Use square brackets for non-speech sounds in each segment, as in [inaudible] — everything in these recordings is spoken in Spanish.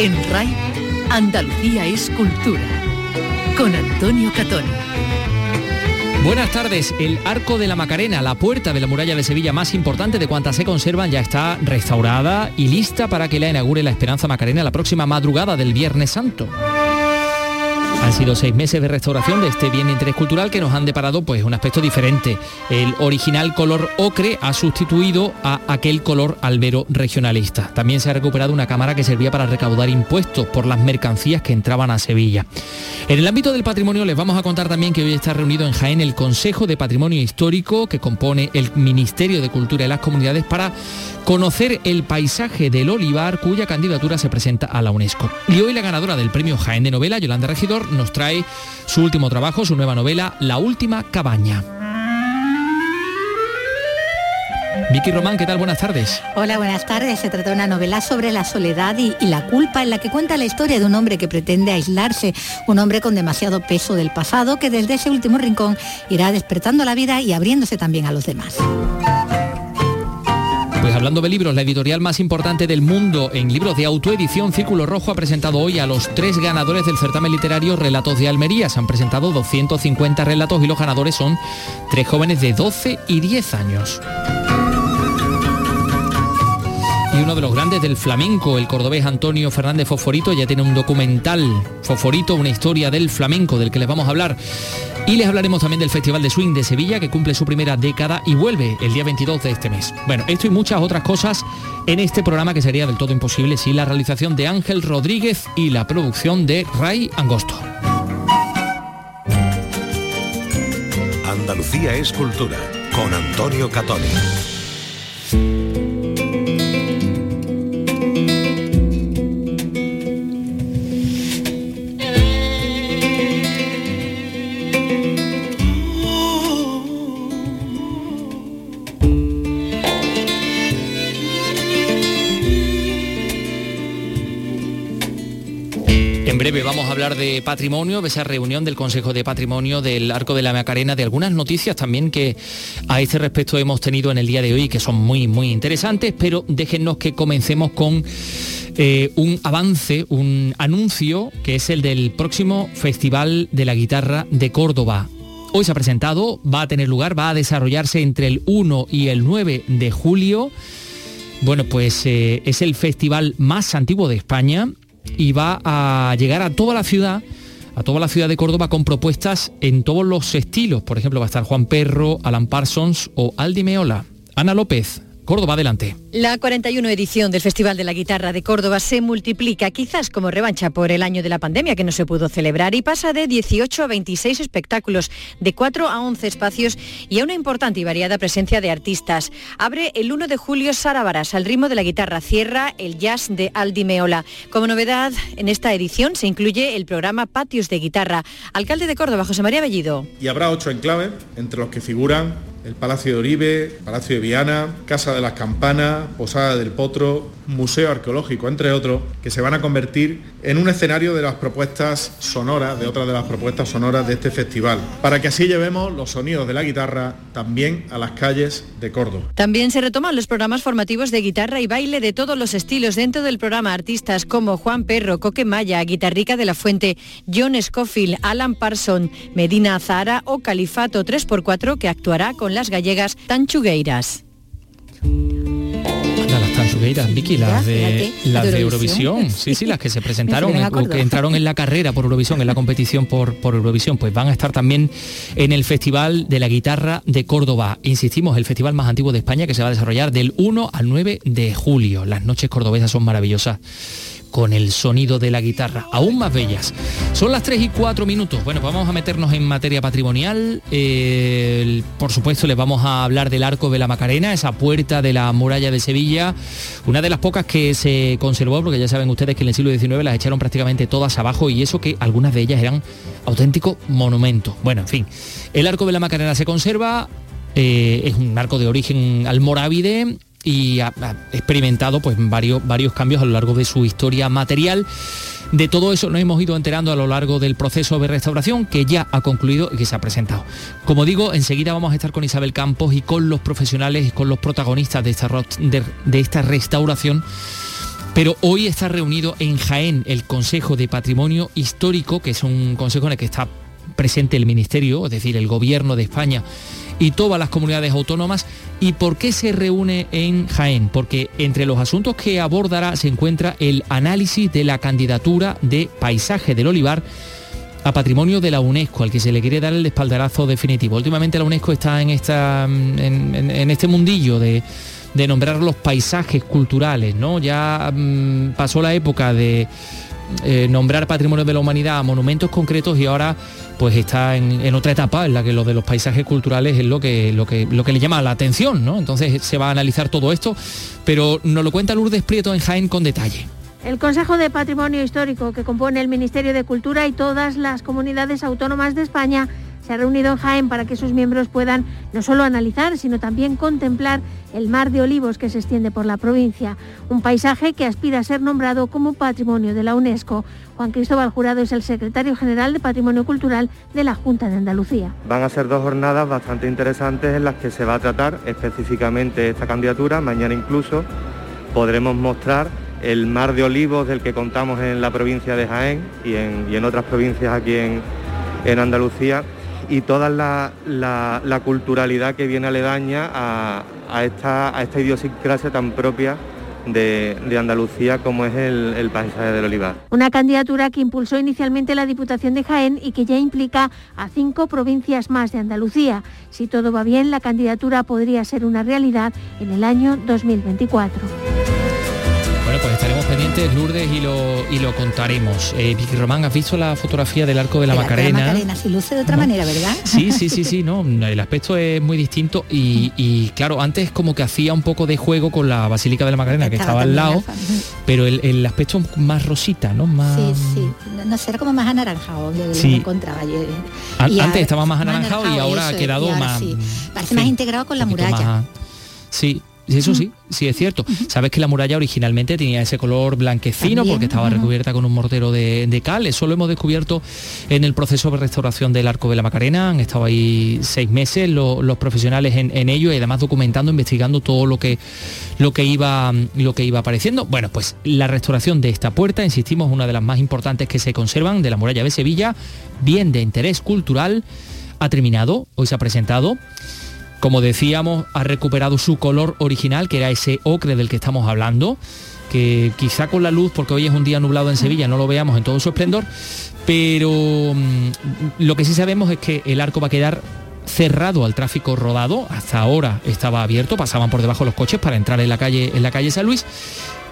En RAI, Andalucía es cultura. Con Antonio Catón. Buenas tardes. El Arco de la Macarena, la puerta de la muralla de Sevilla más importante de cuantas se conservan, ya está restaurada y lista para que la inaugure la Esperanza Macarena la próxima madrugada del Viernes Santo. Han sido seis meses de restauración de este bien de interés cultural que nos han deparado pues un aspecto diferente. El original color ocre ha sustituido a aquel color albero regionalista. También se ha recuperado una cámara que servía para recaudar impuestos por las mercancías que entraban a Sevilla. En el ámbito del patrimonio les vamos a contar también que hoy está reunido en Jaén el Consejo de Patrimonio Histórico que compone el Ministerio de Cultura y las Comunidades para conocer el paisaje del olivar cuya candidatura se presenta a la UNESCO. Y hoy la ganadora del premio Jaén de novela, Yolanda Regidor, nos trae su último trabajo, su nueva novela, La Última Cabaña. Vicky Román, ¿qué tal? Buenas tardes. Hola, buenas tardes. Se trata de una novela sobre la soledad y, y, la culpa en la que cuenta la historia de un hombre que pretende aislarse, un hombre con demasiado peso del pasado que desde ese último rincón irá despertando la vida y abriéndose también a los demás. Pues hablando de libros, la editorial más importante del mundo en libros de autoedición, Círculo Rojo, ha presentado hoy a los tres ganadores del certamen literario Relatos de Almería. Se han presentado 250 relatos y los ganadores son tres jóvenes de 12 y 10 años. Y uno de los grandes del flamenco, el cordobés Antonio Fernández Fosforito, ya tiene un documental, Fosforito, una historia del flamenco del que les vamos a hablar. Y les hablaremos también del Festival de Swing de Sevilla, que cumple su primera década y vuelve el día 22 de este mes. Bueno, esto y muchas otras cosas en este programa que sería del todo imposible sin la realización de Ángel Rodríguez y la producción de Ray Angosto. Andalucía es cultura, con Antonio Catoni. Hablar de patrimonio, de esa reunión del Consejo de Patrimonio del Arco de la Macarena, de algunas noticias también que a este respecto hemos tenido en el día de hoy, que son muy, muy interesantes, pero déjennos que comencemos con eh, un avance, un anuncio, que es el del próximo Festival de la Guitarra de Córdoba. Hoy se ha presentado, va a tener lugar, va a desarrollarse entre el 1 y el 9 de julio. Bueno, pues eh, es el festival más antiguo de España y va a llegar a toda la ciudad, a toda la ciudad de Córdoba con propuestas en todos los estilos. Por ejemplo, va a estar Juan Perro, Alan Parsons o Aldi Meola. Ana López, Córdoba, adelante. La 41 edición del Festival de la Guitarra de Córdoba se multiplica, quizás como revancha por el año de la pandemia que no se pudo celebrar, y pasa de 18 a 26 espectáculos, de 4 a 11 espacios y a una importante y variada presencia de artistas. Abre el 1 de julio Sara Baras al ritmo de la guitarra, cierra el jazz de Aldi Meola. Como novedad, en esta edición se incluye el programa Patios de Guitarra. Alcalde de Córdoba, José María Bellido. Y habrá ocho enclaves, entre los que figuran el Palacio de Oribe, Palacio de Viana, Casa de las Campanas, Posada del Potro, Museo Arqueológico, entre otros, que se van a convertir en un escenario de las propuestas sonoras, de otras de las propuestas sonoras de este festival, para que así llevemos los sonidos de la guitarra también a las calles de Córdoba. También se retoman los programas formativos de guitarra y baile de todos los estilos dentro del programa artistas como Juan Perro, Coque Maya, Guitarrica de la Fuente, John Scofield, Alan Parson, Medina Zahara o Califato 3x4 que actuará con las gallegas Tanchugueiras. Las tanchugueiras, Vicky, las de, las de Eurovisión. Sí, sí, las que se [laughs] presentaron, que entraron en la carrera por Eurovisión, en la competición por, por Eurovisión, pues van a estar también en el Festival de la Guitarra de Córdoba. Insistimos, el festival más antiguo de España que se va a desarrollar del 1 al 9 de julio. Las noches cordobesas son maravillosas con el sonido de la guitarra, aún más bellas. Son las 3 y 4 minutos. Bueno, vamos a meternos en materia patrimonial. Eh, por supuesto, les vamos a hablar del Arco de la Macarena, esa puerta de la muralla de Sevilla, una de las pocas que se conservó, porque ya saben ustedes que en el siglo XIX las echaron prácticamente todas abajo y eso que algunas de ellas eran auténticos monumentos. Bueno, en fin, el Arco de la Macarena se conserva, eh, es un arco de origen almorávide y ha, experimentado pues varios, varios cambios a lo largo de su historia material. De todo eso nos hemos ido enterando a lo largo del proceso de restauración que ya ha concluido y que se ha presentado. Como digo, enseguida vamos a estar con Isabel Campos y con los profesionales y con los protagonistas de esta, de esta restauración Pero hoy está reunido en Jaén el Consejo de Patrimonio Histórico, que es un consejo en el que está presente el Ministerio, es decir, el Gobierno de España y todas las comunidades autónomas. ¿Y por qué se reúne en Jaén? Porque entre los asuntos que abordará se encuentra el análisis de la candidatura de paisaje del olivar a patrimonio de la UNESCO, al que se le quiere dar el espaldarazo definitivo. Últimamente la UNESCO está en, esta, en, este mundillo de, nombrar los paisajes culturales, ¿no? Ya mm, pasó la época de eh, nombrar patrimonio de la humanidad a monumentos concretos y ahora pues está en, otra etapa en la que lo de los paisajes culturales es lo que, lo que, lo que le llama la atención, ¿no? Entonces se va a analizar todo esto, pero nos lo cuenta Lourdes Prieto en Jaén con detalle. El Consejo de Patrimonio Histórico, que compone el Ministerio de Cultura y todas las comunidades autónomas de España, se ha reunido en Jaén para que sus miembros puedan no solo analizar, sino también contemplar el mar de olivos que se extiende por la provincia, un paisaje que aspira a ser nombrado como Patrimonio de la UNESCO. Juan Cristóbal Jurado es el secretario general de Patrimonio Cultural de la Junta de Andalucía. Van a ser dos jornadas bastante interesantes en las que se va a tratar específicamente esta candidatura. Mañana incluso podremos mostrar el mar de olivos del que contamos en la provincia de Jaén y en, otras provincias aquí en Andalucía y toda la, culturalidad que viene aledaña a, a, esta, a esta idiosincrasia tan propia de, Andalucía como es el, paisaje del olivar. Una candidatura que impulsó inicialmente la Diputación de Jaén y que ya implica a cinco provincias más de Andalucía. Si todo va bien, la candidatura podría ser una realidad en el año 2024 pues pendientes, Lourdes, y lo, y lo contaremos. Eh, Vicky Román, ¿has visto la fotografía del arco de la Macarena? Macarena, si luce de otra manera, ¿verdad? Sí, sí, sí, [laughs] sí, no, el aspecto es muy distinto y, claro, antes como que hacía un poco de juego con la Basílica de la Macarena, que estaba al lado, pero el, aspecto más rosita, ¿no? Más... Sí, sí, no sé, era como más anaranjado, yo sí. encontraba. antes estaba más anaranjado, y ahora ha quedado más... Parece más integrado con la muralla. sí, eso sí, sí es cierto. Sabes que la muralla originalmente tenía ese color blanquecino porque estaba recubierta con un mortero de, cal. Eso lo hemos descubierto en el proceso de restauración del Arco de la Macarena. Han estado ahí seis meses los profesionales en, ello y además documentando, investigando todo lo que, lo que, iba, lo que iba apareciendo. Bueno, pues la restauración de esta puerta, insistimos, una de las más importantes que se conservan de la muralla de Sevilla, bien de interés cultural, ha terminado, hoy se ha presentado como decíamos, ha recuperado su color original, que era ese ocre del que estamos hablando, que quizá con la luz, porque hoy es un día nublado en Sevilla, no lo veamos en todo su esplendor, pero mm, lo que sí sabemos es que el arco va a quedar cerrado al tráfico rodado, hasta ahora estaba abierto, pasaban por debajo los coches para entrar en la calle, en la calle San Luis.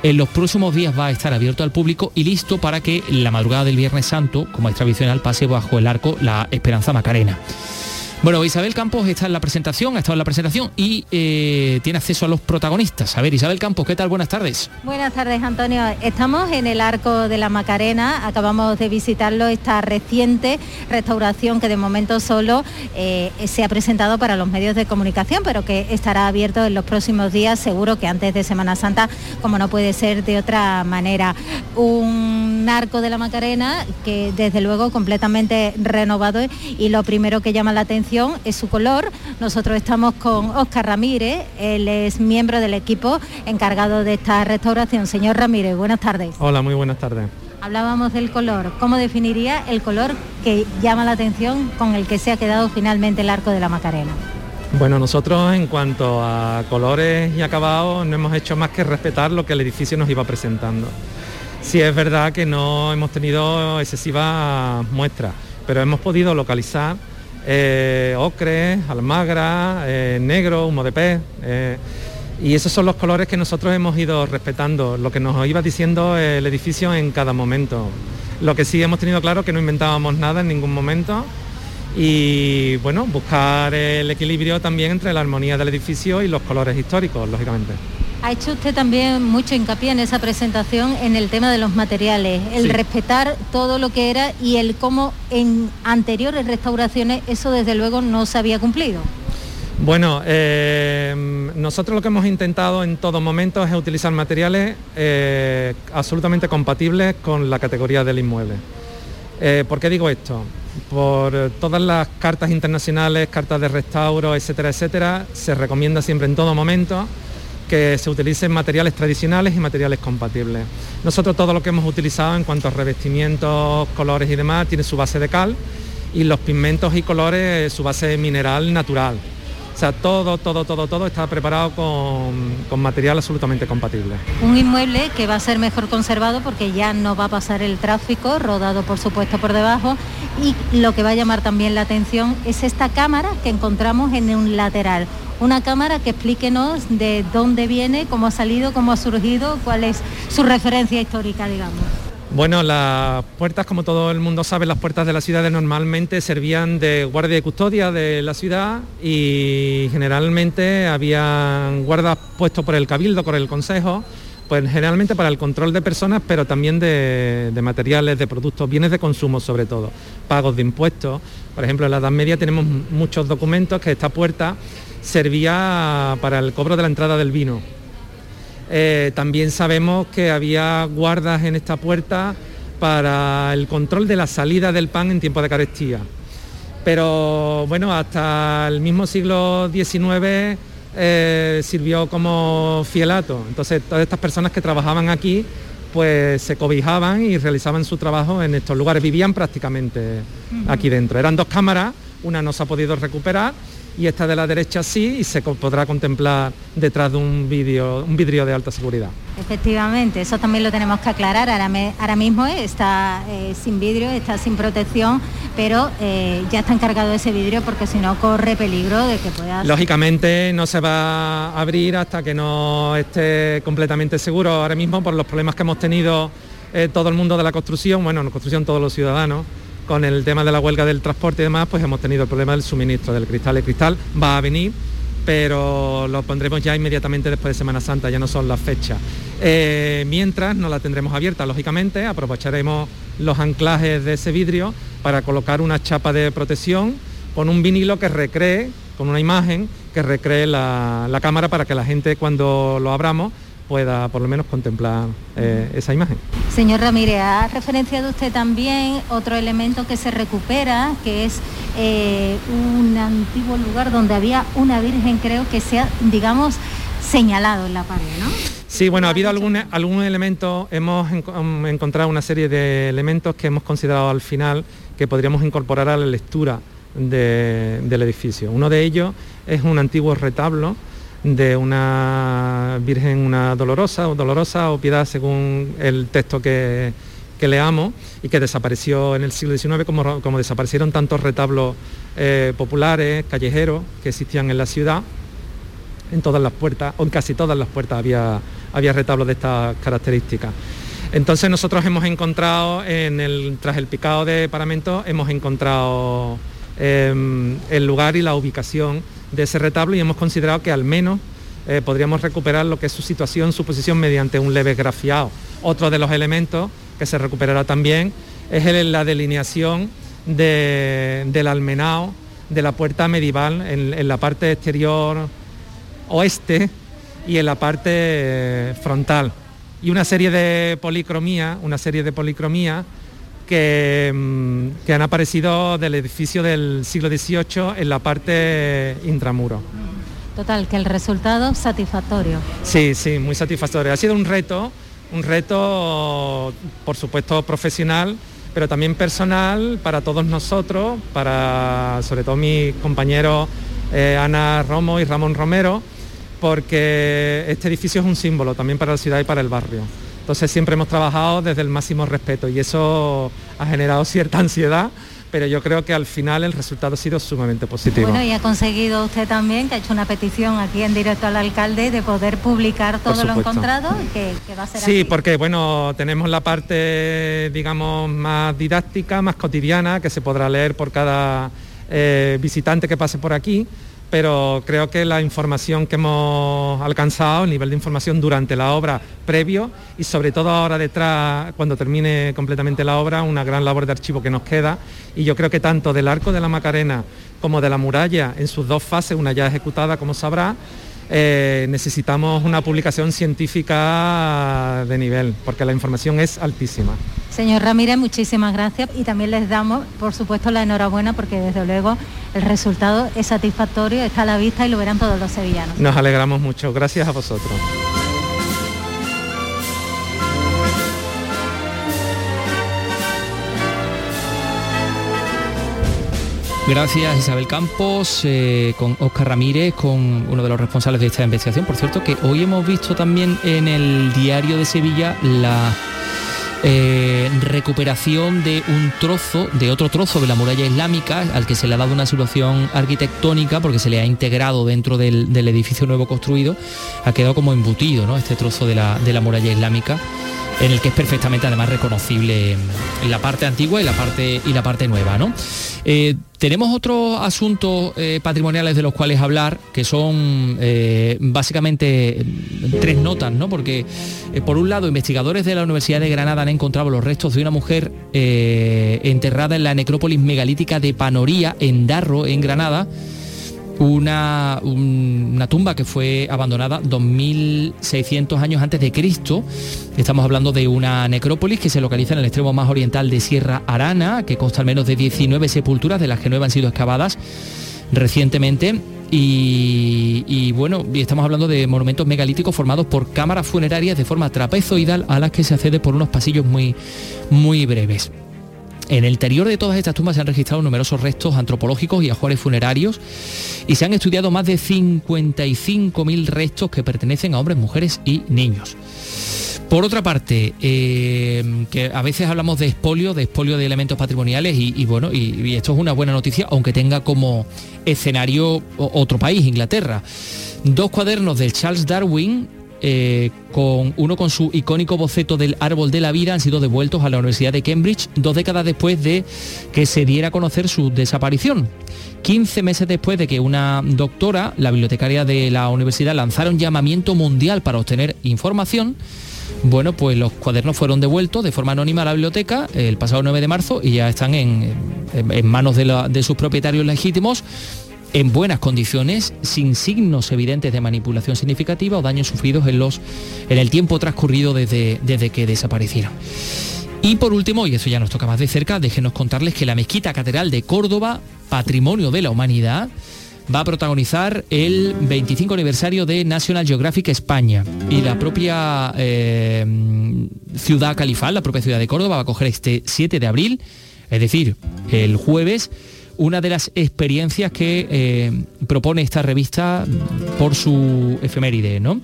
En los próximos días va a estar abierto al público y listo para que la madrugada del Viernes Santo, como es tradicional, pase bajo el arco la Esperanza Macarena. Bueno, Isabel Campos está en la presentación, ha estado en la presentación y eh, tiene acceso a los protagonistas. A ver, Isabel Campos, ¿qué tal? Buenas tardes. Buenas tardes, Antonio. Estamos en el Arco de la Macarena, acabamos de visitarlo, esta reciente restauración que de momento solo eh, se ha presentado para los medios de comunicación, pero que estará abierto en los próximos días, seguro que antes de Semana Santa, como no puede ser de otra manera. Un arco de la Macarena que desde luego completamente renovado y lo primero que llama la atención es su color. Nosotros estamos con Óscar Ramírez, él es miembro del equipo encargado de esta restauración. Señor Ramírez, buenas tardes. Hola, muy buenas tardes. Hablábamos del color. ¿Cómo definiría el color que llama la atención con el que se ha quedado finalmente el arco de la Macarena? Bueno, nosotros en cuanto a colores y acabados no hemos hecho más que respetar lo que el edificio nos iba presentando. Sí es verdad que no hemos tenido excesivas muestras, pero hemos podido localizar eh, ocre, almagra, eh, negro, humo de pez. Eh, y esos son los colores que nosotros hemos ido respetando, lo que nos iba diciendo el edificio en cada momento. Lo que sí hemos tenido claro que no inventábamos nada en ningún momento y bueno, buscar el equilibrio también entre la armonía del edificio y los colores históricos, lógicamente. Ha hecho usted también mucho hincapié en esa presentación en el tema de los materiales, el respetar todo lo que era y el cómo en anteriores restauraciones eso desde luego no se había cumplido. Bueno, eh, nosotros lo que hemos intentado en todo momento es utilizar materiales eh, absolutamente compatibles con la categoría del inmueble. Eh, ¿Por qué digo esto? Por todas las cartas internacionales, cartas de restauro, etcétera, etcétera, se recomienda siempre en todo momento que se utilicen materiales tradicionales y materiales compatibles. Nosotros todo lo que hemos utilizado en cuanto a revestimientos, colores y demás tiene su base de cal y los pigmentos y colores su base mineral natural. O sea, todo, todo, todo, todo está preparado con, material absolutamente compatible. Un inmueble que va a ser mejor conservado porque ya no va a pasar el tráfico, rodado por supuesto por debajo. Y lo que va a llamar también la atención es esta cámara que encontramos en un lateral. Una cámara que explíquenos de dónde viene, cómo ha salido, cómo ha surgido, cuál es su referencia histórica, digamos. Bueno, las puertas, como todo el mundo sabe, las puertas de las ciudades normalmente servían de guardia y custodia de la ciudad y generalmente habían guardas puestos por el cabildo, por el consejo, pues generalmente para el control de personas, pero también de, materiales, de productos, bienes de consumo sobre todo, pagos de impuestos. Por ejemplo, en la Edad Media tenemos muchos documentos que esta puerta servía para el cobro de la entrada del vino eh, también sabemos que había guardas en esta puerta para el control de la salida del pan en tiempo de carestía. Pero bueno, hasta el mismo siglo XIX eh, sirvió como fielato. Entonces todas estas personas que trabajaban aquí pues se cobijaban y realizaban su trabajo en estos lugares, vivían prácticamente aquí dentro. Eran dos cámaras, una no se ha podido recuperar y esta de la derecha sí y se podrá contemplar detrás de un, vídeo, un vidrio de alta seguridad. Efectivamente, eso también lo tenemos que aclarar. Ahora, mismo está eh, sin vidrio, está sin protección, pero eh, ya está encargado ese vidrio porque si no corre peligro de que pueda... Lógicamente no se va a abrir hasta que no esté completamente seguro. Ahora mismo por los problemas que hemos tenido eh, todo el mundo de la construcción, bueno, en construcción todos los ciudadanos, con el tema de la huelga del transporte y demás, pues hemos tenido el problema del suministro del cristal. El cristal va a venir, pero lo pondremos ya inmediatamente después de Semana Santa, ya no son las fechas. Eh, mientras no la tendremos abierta, lógicamente, aprovecharemos los anclajes de ese vidrio para colocar una chapa de protección con un vinilo que recree, con una imagen que recree la, la cámara para que la gente cuando lo abramos pueda por lo menos contemplar eh, esa imagen. Señor Ramírez, ha referenciado usted también otro elemento que se recupera, que es eh, un antiguo lugar donde había una virgen, creo que se ha, digamos, señalado en la pared, ¿no? Sí, bueno, ha habido algún, algún elemento, hemos encontrado una serie de elementos que hemos considerado al final que podríamos incorporar a la lectura del edificio. Uno de ellos es un antiguo retablo de una Virgen, una dolorosa o dolorosa o piedad según el texto que, leamos y que desapareció en el siglo XIX como, como desaparecieron tantos retablos eh, populares, callejeros que existían en la ciudad. En todas las puertas, o en casi todas las puertas había, había retablos de estas características. Entonces nosotros hemos encontrado, en el, tras el picado de paramento, hemos encontrado em, el lugar y la ubicación de ese retablo y hemos considerado que al menos eh, podríamos recuperar lo que es su situación, su posición mediante un leve grafiado. Otro de los elementos que se recuperará también es la delineación del almenao de la puerta medieval en, la parte exterior oeste y en la parte eh, frontal. Y una serie de policromía, una serie de policromía que, mm, que han aparecido del edificio del siglo XVIII en la parte intramuro. Total, que el resultado satisfactorio. Sí, sí, muy satisfactorio. Ha sido un reto, un reto, por supuesto, profesional, pero también personal para todos nosotros, para sobre todo mis compañeros eh, Ana Romo y Ramón Romero, porque este edificio es un símbolo también para la ciudad y para el barrio. Entonces siempre hemos trabajado desde el máximo respeto y eso ha generado cierta [laughs] ansiedad, pero yo creo que al final el resultado ha sido sumamente positivo. Bueno, y ha conseguido usted también, que ha hecho una petición aquí en directo al alcalde, de poder publicar todo lo encontrado, que, va a ser Sí, porque bueno, tenemos la parte, digamos, más didáctica, más cotidiana, que se podrá leer por cada eh, visitante que pase por aquí pero creo que la información que hemos alcanzado, el nivel de información durante la obra previo y sobre todo ahora detrás, cuando termine completamente la obra, una gran labor de archivo que nos queda. Y yo creo que tanto del arco de la Macarena como de la muralla en sus dos fases, una ya ejecutada como sabrá, eh, necesitamos una publicación científica de nivel, porque la información es altísima. Señor Ramírez, muchísimas gracias y también les damos, por supuesto, la enhorabuena porque desde luego el resultado es satisfactorio, está a la vista y lo verán todos los sevillanos. Nos alegramos mucho, gracias a vosotros. Gracias Isabel Campos, eh, con Oscar Ramírez, con uno de los responsables de esta investigación. Por cierto, que hoy hemos visto también en el diario de Sevilla la eh, recuperación de un trozo, de otro trozo de la muralla islámica, al que se le ha dado una solución arquitectónica porque se le ha integrado dentro del, edificio nuevo construido, ha quedado como embutido, ¿no? Este trozo de la, de la muralla islámica en el que es perfectamente además reconocible la parte antigua y la parte, y la parte nueva. ¿no? Eh, tenemos otros asuntos eh, patrimoniales de los cuales hablar, que son eh, básicamente tres notas, ¿no? porque por un lado investigadores de la Universidad de Granada han encontrado los restos de una mujer enterrada en la necrópolis megalítica de Panoría, en Darro, en Granada, una, una, tumba que fue abandonada 2.600 años antes de Cristo. Estamos hablando de una necrópolis que se localiza en el extremo más oriental de Sierra Arana, que consta al menos de 19 sepulturas, de las que nueve han sido excavadas recientemente. Y, y, bueno, estamos hablando de monumentos megalíticos formados por cámaras funerarias de forma trapezoidal a las que se accede por unos pasillos muy, muy breves. En el interior de todas estas tumbas se han registrado numerosos restos antropológicos y ajuares funerarios y se han estudiado más de 55.000 restos que pertenecen a hombres, mujeres y niños. Por otra parte, eh, que a veces hablamos de expolio, de expolio de elementos patrimoniales y, bueno, y, esto es una buena noticia, aunque tenga como escenario otro país, Inglaterra. Dos cuadernos de Charles Darwin eh, con uno con su icónico boceto del árbol de la vida, han sido devueltos a la Universidad de Cambridge dos décadas después de que se diera a conocer su desaparición. 15 meses después de que una doctora, la bibliotecaria de la universidad, lanzara un llamamiento mundial para obtener información, bueno, pues los cuadernos fueron devueltos de forma anónima a la biblioteca el pasado 9 de marzo y ya están en, manos de sus propietarios legítimos en buenas condiciones, sin signos evidentes de manipulación significativa o daños sufridos en, los, en el tiempo transcurrido desde, desde que desaparecieron. Y por último, y eso ya nos toca más de cerca, déjenos contarles que la Mezquita Catedral de Córdoba, Patrimonio de la Humanidad, va a protagonizar el 25 aniversario de National Geographic España. Y la propia eh, ciudad califal, la propia ciudad de Córdoba, va a coger este 7 de abril, es decir, el jueves, una de las experiencias que eh, propone esta revista por su efeméride. ¿no?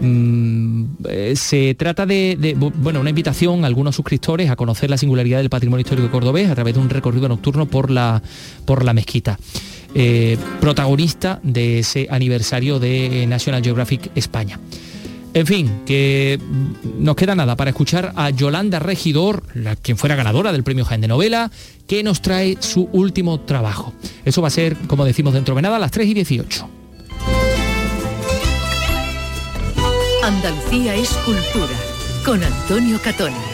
Mm, eh, se trata de, bueno, una invitación a algunos suscriptores a conocer la singularidad del patrimonio histórico cordobés a través de un recorrido nocturno por la, por la mezquita. Eh, protagonista de ese aniversario de National Geographic España. En fin, que nos queda nada para escuchar a Yolanda Regidor, la, quien fuera ganadora del premio Jaén de Novela, que nos trae su último trabajo. Eso va a ser, como decimos dentro de nada, a las 3 y 18. Andalucía es cultura, con Antonio Catoni.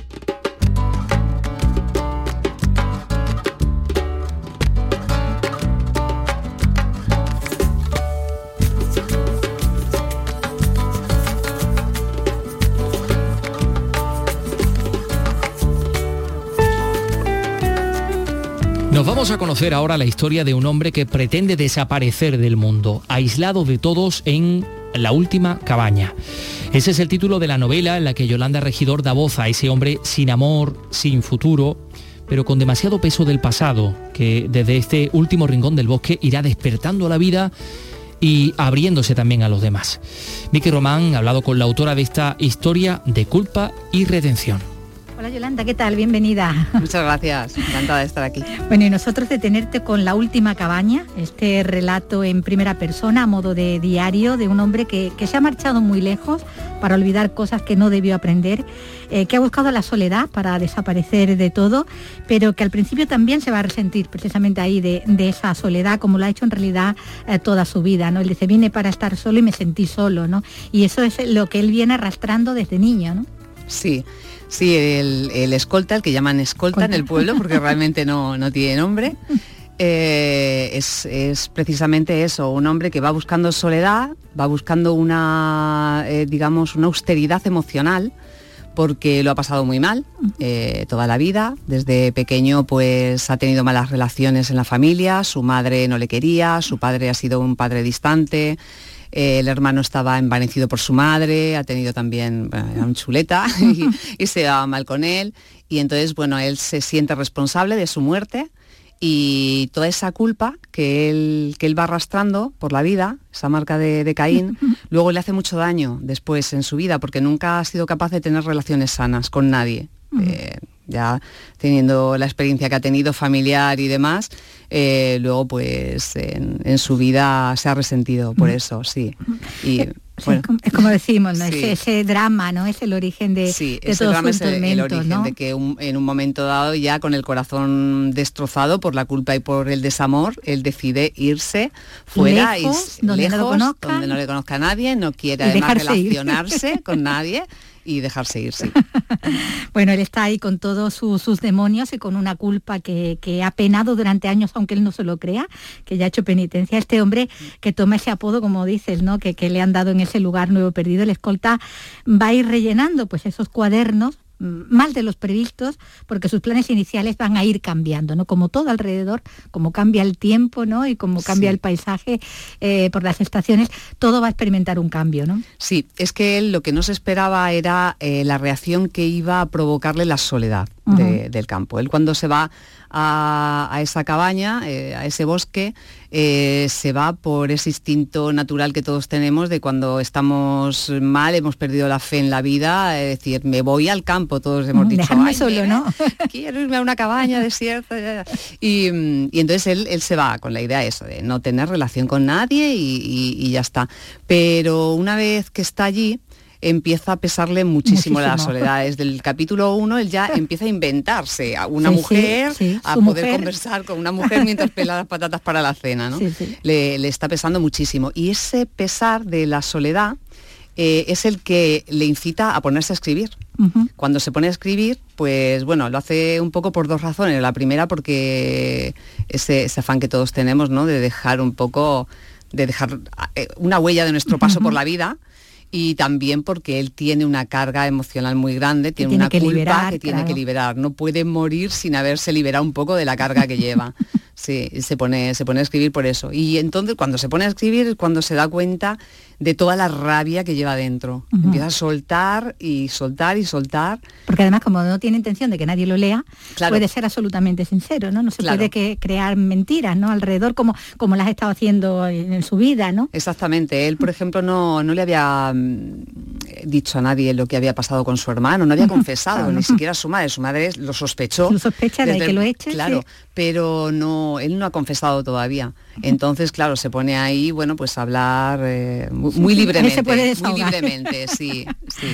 Nos vamos a conocer ahora la historia de un hombre que pretende desaparecer del mundo, aislado de todos en la última cabaña. Ese es el título de la novela en la que Yolanda Regidor da voz a ese hombre sin amor, sin futuro, pero con demasiado peso del pasado, que desde este último rincón del bosque irá despertando a la vida y abriéndose también a los demás. Miki Román ha hablado con la autora de esta historia de culpa y redención. Hola Yolanda, ¿qué tal? Bienvenida. Muchas gracias, encantada de estar aquí. Bueno, y nosotros de tenerte con La Última Cabaña, este relato en primera persona, a modo de diario, de un hombre que, se ha marchado muy lejos para olvidar cosas que no debió aprender, eh, que ha buscado la soledad para desaparecer de todo, pero que al principio también se va a resentir precisamente ahí de, esa soledad, como lo ha hecho en realidad eh, toda su vida, ¿no? Él dice, vine para estar solo y me sentí solo, ¿no? Y eso es lo que él viene arrastrando desde niño, ¿no? Sí, Sí, el, escolta, el que llaman escolta en el pueblo, porque [laughs] realmente no, tiene nombre. Eh, es, precisamente eso, un hombre que va buscando soledad, va buscando una, eh, digamos, una austeridad emocional, porque lo ha pasado muy mal eh, toda la vida. Desde pequeño pues ha tenido malas relaciones en la familia, su madre no le quería, su padre ha sido un padre distante, el hermano estaba envanecido por su madre, ha tenido también, era un chuleta [laughs] y, se daba mal con él. Y entonces, bueno, él se siente responsable de su muerte y toda esa culpa que él, que él va arrastrando por la vida, esa marca de, Caín, [laughs] luego le hace mucho daño después en su vida porque nunca ha sido capaz de tener relaciones sanas con nadie ya teniendo la experiencia que ha tenido familiar y demás, eh, luego pues en, su vida se ha resentido por eso, sí. Y, es como decimos, ¿no? ese, drama, ¿no? Es el origen de, sí, ese drama es el, origen de que en un momento dado ya con el corazón destrozado por la culpa y por el desamor, él decide irse fuera y donde, no donde no le conozca a nadie, no quiere además relacionarse con nadie [laughs] y dejarse irse. [laughs] bueno, él está ahí con todos sus, demonios y con una culpa que, ha penado durante años, aunque él no se lo crea, que ya ha hecho penitencia. Este hombre que toma ese apodo, como dices, ¿no? que, que le han dado en ese lugar nuevo perdido, el escolta va a ir rellenando pues esos cuadernos más de los previstos, porque sus planes iniciales van a ir cambiando, ¿no? Como todo alrededor, como cambia el tiempo, ¿no? Y como cambia el paisaje eh, por las estaciones, todo va a experimentar un cambio, ¿no? Sí, es que él lo que no se esperaba era eh, la reacción que iba a provocarle la soledad del campo. Él cuando se va a, esa cabaña, eh, a ese bosque, eh, se va por ese instinto natural que todos tenemos de cuando estamos mal, hemos perdido la fe en la vida, es decir, me voy al campo, todos hemos [laughs] dicho, solo, ¿no? [laughs] quiero irme a una cabaña desierta. Y, y entonces él, se va con la idea eso, de no tener relación con nadie y ya está. Pero una vez que está allí, empieza a pesarle muchísimo, la soledad. Desde el capítulo 1 él ya empieza a inventarse a una mujer, a poder conversar con una mujer mientras pela las patatas para la cena. ¿no? Le, está pesando muchísimo. Y ese pesar de la soledad eh, es el que le incita a ponerse a escribir. Cuando se pone a escribir, pues bueno, lo hace un poco por dos razones. La primera porque ese, afán que todos tenemos, ¿no? De dejar un poco, de dejar eh, una huella de nuestro paso por la vida y también porque él tiene una carga emocional muy grande, tiene, una culpa que tiene que liberar. No puede morir sin haberse liberado un poco de la carga que lleva. [laughs] Sí, se pone, se pone a escribir por eso. Y entonces cuando se pone a escribir es cuando se da cuenta de toda la rabia que lleva dentro. Empieza a soltar y soltar y soltar. Porque además como no tiene intención de que nadie lo lea, puede ser absolutamente sincero, ¿no? No se puede que crear mentiras, ¿no? Alrededor como, como las ha estado haciendo en, su vida, ¿no? Exactamente. Él, por ejemplo, no, no le había mm, dicho a nadie lo que había pasado con su hermano, no había [laughs] confesado, ni siquiera a su madre. Su madre lo sospechó. Lo sospecha de que lo eche. Claro, pero no, él no ha confesado todavía. Entonces, claro, se pone ahí, bueno, pues a hablar eh, muy, libremente. muy libremente, sí,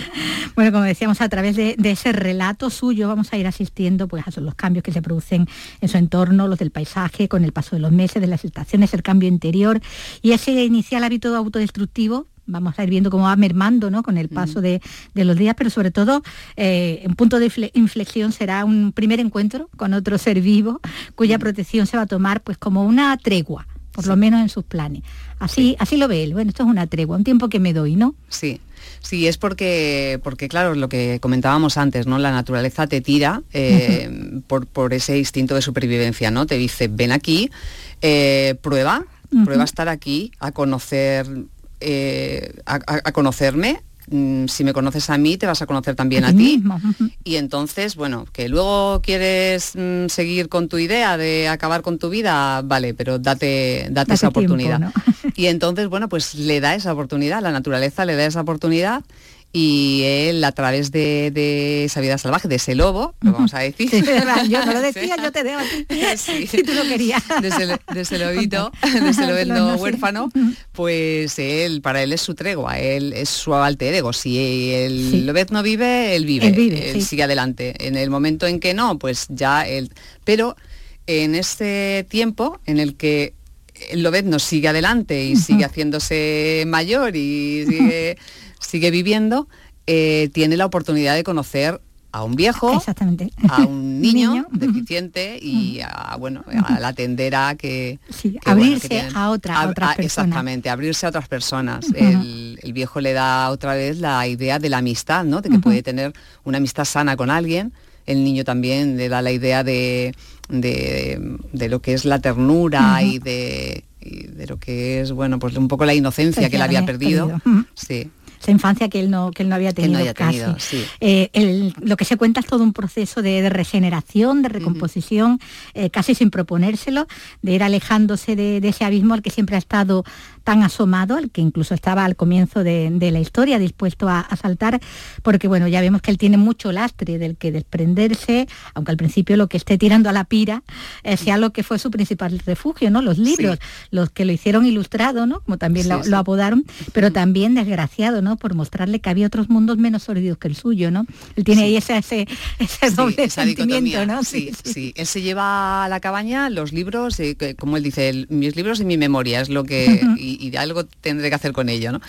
[laughs] Bueno, como decíamos, a través de, ese relato suyo vamos a ir asistiendo pues, a los cambios que se producen en su entorno, los del paisaje, con el paso de los meses, de las estaciones, el cambio interior y ese inicial hábito autodestructivo vamos a ir viendo cómo va mermando ¿no? con el paso de, los días, pero sobre todo eh, un punto de inflexión será un primer encuentro con otro ser vivo cuya protección se va a tomar pues como una tregua por lo menos en sus planes. Así, así lo ve él. Bueno, esto es una tregua, un tiempo que me doy, ¿no? Sí. Sí, es porque, porque claro, lo que comentábamos antes, ¿no? La naturaleza te tira eh, por, ese instinto de supervivencia, ¿no? Te dice, ven aquí, eh, prueba, prueba a estar aquí, a conocer eh, a, conocerme. Mm, si me conoces a mí, te vas a conocer también a, ti. Y entonces, bueno, que luego quieres mm, seguir con tu idea de acabar con tu vida, vale, pero date, date, esa oportunidad. y entonces, bueno, pues le da esa oportunidad, la naturaleza le da esa oportunidad y él a través de, esa vida salvaje, de ese lobo, lo vamos a decir. [laughs] yo no lo decía, [laughs] yo te dejo [laughs] si tú lo querías. De ese, lobito, de ese lobito huérfano, pues él, para él es su tregua, él es su alter ego. Si el lobet no vive, él vive, él, sigue adelante. En el momento en que no, pues ya él... Pero en este tiempo en el que el lobet nos sigue adelante y sigue haciéndose mayor y sigue sigue viviendo, eh, tiene la oportunidad de conocer a un viejo, Exactamente. a un [laughs] niño, deficiente y a, bueno, a la tendera que... abrirse a, otra, otras personas. Exactamente, abrirse a otras personas. el, viejo le da otra vez la idea de la amistad, ¿no? De que puede tener una amistad sana con alguien. El niño también le da la idea de, de, lo que es la ternura y de de lo que es bueno pues un poco la inocencia que él había perdido. Sí esa infancia que él no, que él no había tenido, eh, lo que se cuenta es todo un proceso de, regeneración, de recomposición, eh, casi sin proponérselo, de ir alejándose de, ese abismo al que siempre ha estado tan asomado, al que incluso estaba al comienzo de, la historia, dispuesto a, saltar, porque bueno, ya vemos que él tiene mucho lastre del que desprenderse, aunque al principio lo que esté tirando a la pira eh, sea lo que fue su principal refugio, ¿no? Los libros, los que lo hicieron ilustrado, ¿no? Como también lo, lo, apodaron, pero también desgraciado, ¿no? Por mostrarle que había otros mundos menos sórdidos que el suyo, ¿no? Él tiene ahí ese, ese, doble sentimiento, ¿no? Sí, sí, Él se lleva a la cabaña los libros, eh, como él dice, mis libros y mi memoria, es lo que... [laughs] y, algo tendré que hacer con ello, ¿no?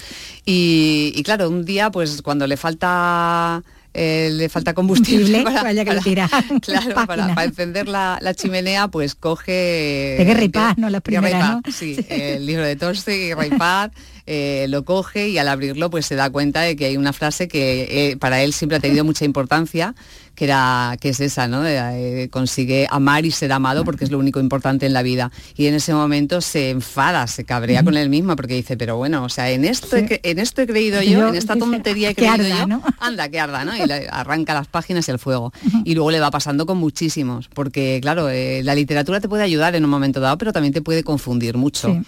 Y, y claro, un día, pues cuando le falta eh, le falta combustible para, vaya que [laughs] claro, para, encender la, chimenea, pues coge... De Guerra y Paz, ¿no? La primera, Sí, el libro de Tolstoy, Guerra y Paz, eh, lo coge y al abrirlo pues se da cuenta de que hay una frase que eh, para él siempre ha tenido mucha importancia, que, era, que es esa, ¿no? Eh, consigue amar y ser amado porque es lo único importante en la vida. Y en ese momento se enfada, se cabrea con él mismo porque dice, pero bueno, o sea, en esto, he, en esto he creído yo, en esta tontería he creído yo, [laughs] anda, que arda, ¿no? Y le arranca las páginas y el fuego. Y luego le va pasando con muchísimos, porque claro, la literatura te puede ayudar en un momento dado, pero también te puede confundir mucho.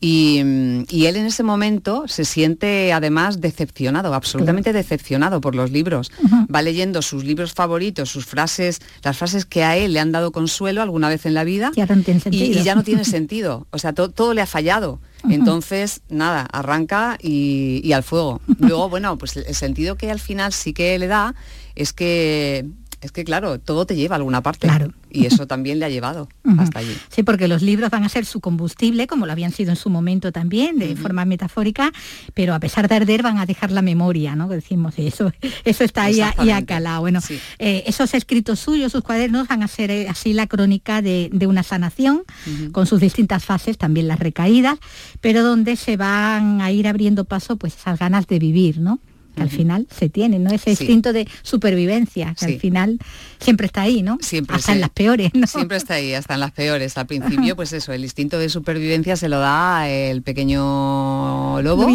Y, él en ese momento se siente además decepcionado, absolutamente decepcionado por los libros. Va leyendo sus libros favoritos, sus frases, las frases que a él le han dado consuelo alguna vez en la vida y, ya no tiene [laughs] sentido. O sea, todo le ha fallado. Entonces, nada, arranca y, y al fuego. Luego, bueno, pues el sentido que al final sí que le da es que es que claro, todo te lleva a alguna parte. Claro. Y eso también le ha llevado [laughs] hasta allí. Sí, porque los libros van a ser su combustible, como lo habían sido en su momento también, de forma metafórica, pero a pesar de arder van a dejar la memoria, ¿no? Decimos, eso, eso está ahí y acalado. Bueno, eh, esos escritos suyos, sus cuadernos, van a ser eh, así la crónica de, una sanación, con sus distintas fases, también las recaídas, pero donde se van a ir abriendo paso pues esas ganas de vivir, ¿no? Que al final se tiene, ¿no? Ese instinto de supervivencia, que al final siempre está ahí, ¿no? Siempre hasta en las peores, ¿no? Siempre está ahí, hasta en las peores. Al principio, [laughs] pues eso, el instinto de supervivencia se lo da el pequeño lobo.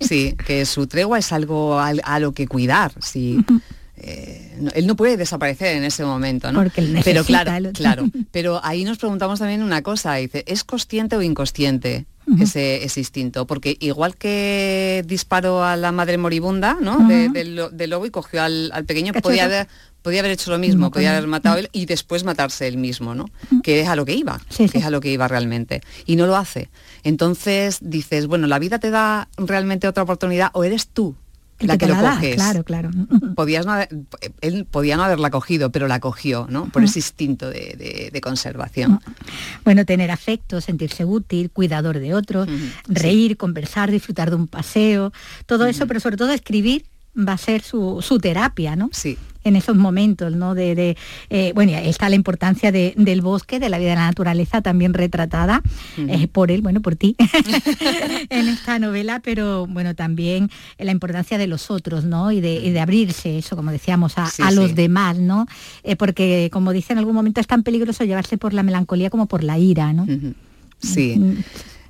Sí, que su tregua es algo a, lo que cuidar. Sí. [laughs] Eh, él no puede desaparecer en ese momento, ¿no? pero claro, claro. [laughs] Pero ahí nos preguntamos también una cosa, dice, ¿es consciente o inconsciente? Ese, instinto, porque igual que disparó a la madre moribunda ¿no? del lobo y cogió al, pequeño, podía haber, podía haber hecho lo mismo, podía haber matado él y después matarse él mismo, ¿no? Que es a lo que iba, que es a lo que iba realmente. Y no lo hace. Entonces dices, bueno, la vida te da realmente otra oportunidad o eres tú la que, lo coges. Claro, claro. [laughs] Podías no él podía no haberla cogido, pero la cogió, ¿no? Por ese instinto de, conservación. Bueno, tener afecto, sentirse útil, cuidador de otros, reír, conversar, disfrutar de un paseo, todo eso, pero sobre todo escribir va a ser su, su terapia, ¿no? Sí en esos momentos, ¿no? De, eh, bueno, está la importancia del bosque, de la vida de la naturaleza también retratada eh, por él, bueno, por ti, [laughs] en esta novela, pero bueno, también la importancia de los otros, ¿no? Y de, abrirse, eso, como decíamos, a, los demás, ¿no? Eh, porque, como dice en algún momento, es tan peligroso llevarse por la melancolía como por la ira, ¿no? Sí. Mm.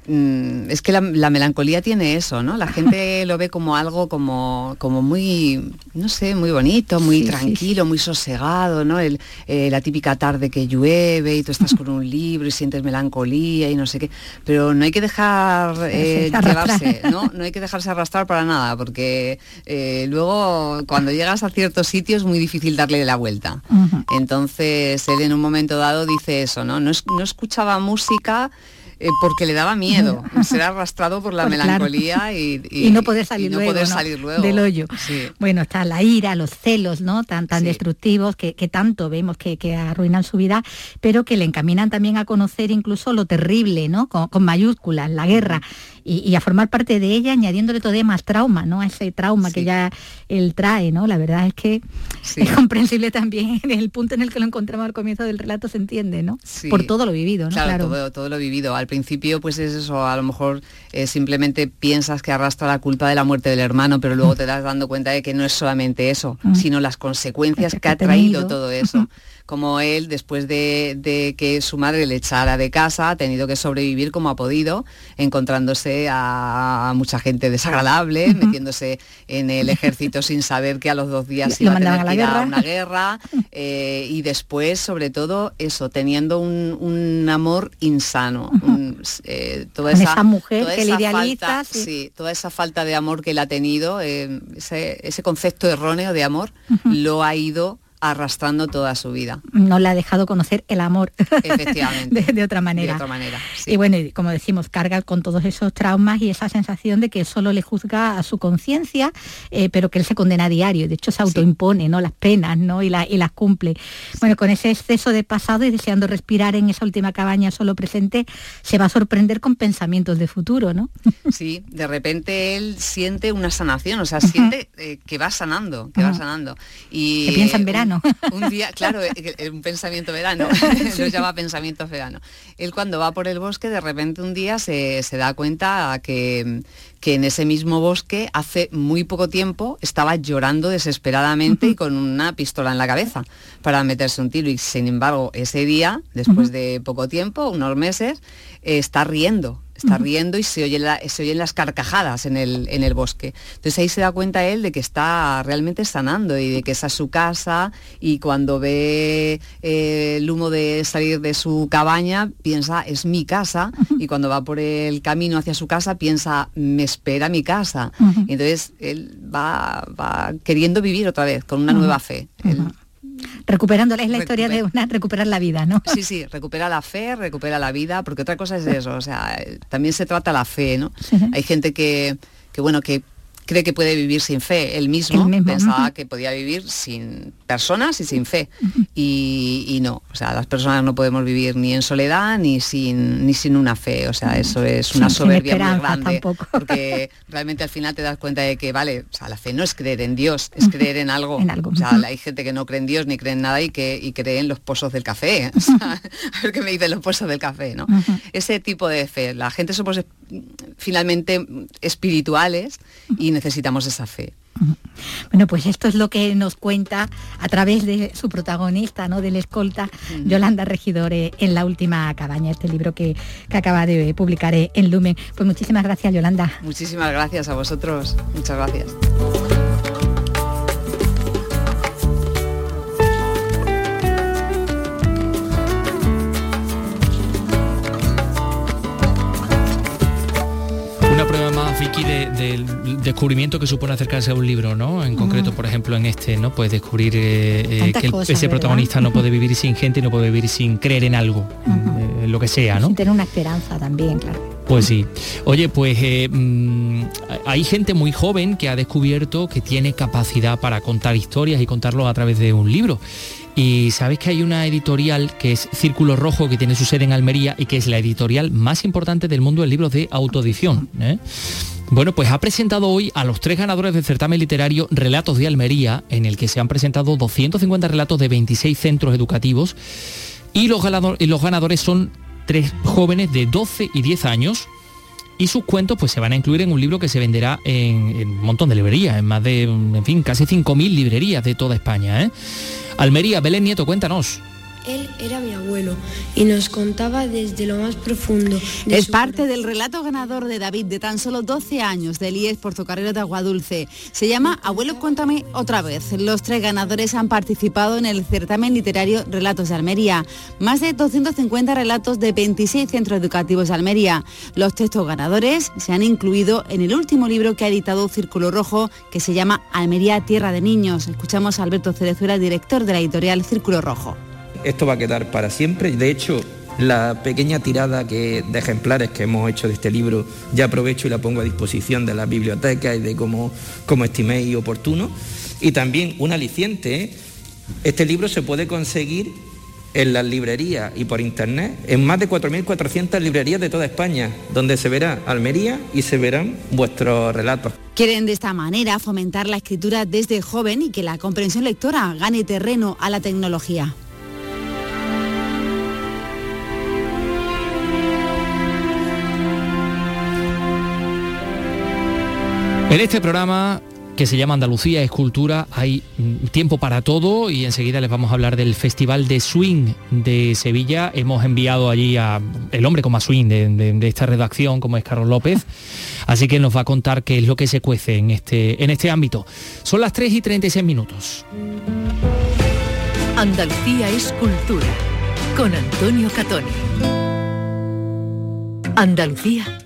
Mm, es que la, melancolía tiene eso, ¿no? La gente lo ve como algo como, como muy, no sé, muy bonito, muy tranquilo, muy sosegado, ¿no? El, eh, la típica tarde que llueve y tú estás con un libro y sientes melancolía y no sé qué. Pero no hay que dejar eh, llevarse, ¿no? No hay que dejarse arrastrar para nada, porque eh, luego cuando llegas a ciertos sitios es muy difícil darle la vuelta. Entonces él en un momento dado dice eso, ¿no? No, no escuchaba música eh, porque le daba miedo [laughs] ser arrastrado por la pues melancolía y, no poder salir, luego, del hoyo. Bueno, está la ira, los celos, ¿no? Tan, tan destructivos que, tanto vemos que, arruinan su vida, pero que le encaminan también a conocer incluso lo terrible, ¿no? Con, mayúsculas, la guerra y, a formar parte de ella, añadiéndole todavía más trauma, ¿no? A ese trauma que ya él trae, ¿no? La verdad es que es comprensible también [laughs] en el punto en el que lo encontramos al comienzo del relato se entiende, ¿no? Por todo lo vivido, ¿no? Claro, Todo, todo, lo vivido. Al principio, pues es eso, a lo mejor eh, simplemente piensas que arrastra la culpa de la muerte del hermano, pero luego mm. te das dando cuenta de que no es solamente eso, mm. sino las consecuencias que, ha traído todo eso como él, después de, que su madre le echara de casa, ha tenido que sobrevivir como ha podido, encontrándose a, mucha gente desagradable, metiéndose en el ejército sin saber que a los dos días iba a tener que ir a una guerra, [laughs] eh, y después, sobre todo, eso, teniendo un, amor insano. Eh, toda esa, mujer que le falta, sí. toda esa falta de amor que él ha tenido, eh, ese, concepto erróneo de amor, lo ha ido arrastrando toda su vida. No le ha dejado conocer el amor. [laughs] Efectivamente. de, otra manera. De otra manera Y bueno, como decimos, carga con todos esos traumas y esa sensación de que solo le juzga a su conciencia, eh, pero que él se condena a diario. De hecho, se autoimpone ¿no? las penas ¿no? y, y las cumple. Bueno, con ese exceso de pasado y deseando respirar en esa última cabaña solo presente, se va a sorprender con pensamientos de futuro, ¿no? [laughs] Sí, de repente él siente una sanación, o sea, siente eh, que va sanando, que va sanando. Y, que piensa en verano. Un día, claro, eh, eh, un pensamiento verano, [laughs] lo llama pensamiento verano. Él cuando va por el bosque, de repente un día se, da cuenta que, que en ese mismo bosque hace muy poco tiempo estaba llorando desesperadamente y con una pistola en la cabeza para meterse un tiro. Y sin embargo ese día, después de poco tiempo, unos meses, está riendo está riendo y se, oye se oyen las carcajadas en el, en el bosque. Entonces ahí se da cuenta él de que está realmente sanando y de que esa es su casa y cuando ve eh, el humo de salir de su cabaña piensa es mi casa y cuando va por el camino hacia su casa piensa me espera mi casa. entonces él va, va, queriendo vivir otra vez con una nueva fe recuperándola es la historia de una recuperar la vida, ¿no? Sí, sí, recupera la fe, recupera la vida, porque otra cosa es eso, o sea, también se trata la fe, ¿no? Hay gente que, que bueno, que cree que puede vivir sin fe. Él mismo, pensaba que podía vivir sin personas y sin fe. Y, no, o sea, las personas no podemos vivir ni en soledad ni sin, ni sin una fe. O sea, eso es una soberbia muy grande. [laughs] Porque realmente al final te das cuenta de que, vale, o sea, la fe no es creer en Dios, es creer en algo. O sea, hay gente que no cree en Dios ni cree en nada y que y cree en los pozos del café. [laughs] a ver qué me dicen los pozos del café, ¿no? Ese tipo de fe. La gente somos finalmente espirituales y necesitamos esa fe. Bueno, pues esto es lo que nos cuenta a través de su protagonista, ¿no? Del escolta, Yolanda Regidore, en la última cabaña, este libro que, que acaba de publicar en Lumen. Pues muchísimas gracias, Yolanda. Muchísimas gracias a vosotros. Muchas gracias. Del descubrimiento que supone acercarse a un libro, ¿no? En concreto, por ejemplo, en este, ¿no? Puedes descubrir eh, eh, que ese protagonista no puede vivir sin gente, no puede vivir sin creer en algo, en lo que sea, ¿no? Sin tener una esperanza también, claro. Pues sí. Oye, pues eh, mm, hay gente muy joven que ha descubierto que tiene capacidad para contar historias y contarlo a través de un libro. Y sabéis que hay una editorial que es Círculo Rojo, que tiene su sede en Almería y que es la editorial más importante del mundo de libros de autoedición. ¿eh? Bueno, pues ha presentado hoy a los tres ganadores del certamen literario Relatos de Almería, en el que se han presentado 250 relatos de 26 centros educativos. Y los ganadores son tres jóvenes de 12 y 10 años y sus cuentos pues se van a incluir en un libro que se venderá en, un montón de librerías, en más de, en fin, casi 5.000 librerías de toda España. ¿eh? Almería, Belén Nieto, cuéntanos. Él era mi abuelo y nos contaba desde lo más profundo. es parte del relato ganador de David de tan solo 12 años del IES por su carrera de Agua Dulce. Se llama Abuelo Cuéntame otra vez. Los tres ganadores han participado en el certamen literario Relatos de Almería. Más de 250 relatos de 26 centros educativos de Almería. Los textos ganadores se han incluido en el último libro que ha editado Círculo Rojo que se llama Almería Tierra de Niños. Escuchamos a Alberto Cerezuela, director de la editorial Círculo Rojo esto va a quedar para siempre. De hecho, la pequeña tirada de ejemplares que hemos hecho de este libro ya aprovecho y la pongo a disposición de las bibliotecas y de cómo, como estiméis oportuno. Y también un aliciente, ¿eh? este libro se puede conseguir en las librerías y por internet, en más de 4.400 librerías de toda España, donde se verá Almería y se verán vuestros relatos. Quieren de esta manera fomentar la escritura desde joven y que la comprensión lectora gane terreno a la tecnología. En este programa que se llama Andalucía Escultura hay mm, tiempo para todo y enseguida les vamos a hablar del Festival de Swing de Sevilla. Hemos enviado allí a el hombre con más swing de, esta redacción, como es Carlos López, [laughs] así que nos va a contar qué es lo que se cuece en este, en este ámbito. Son las 3 y 36 minutos. Andalucía Escultura con Antonio Catoni. Andalucía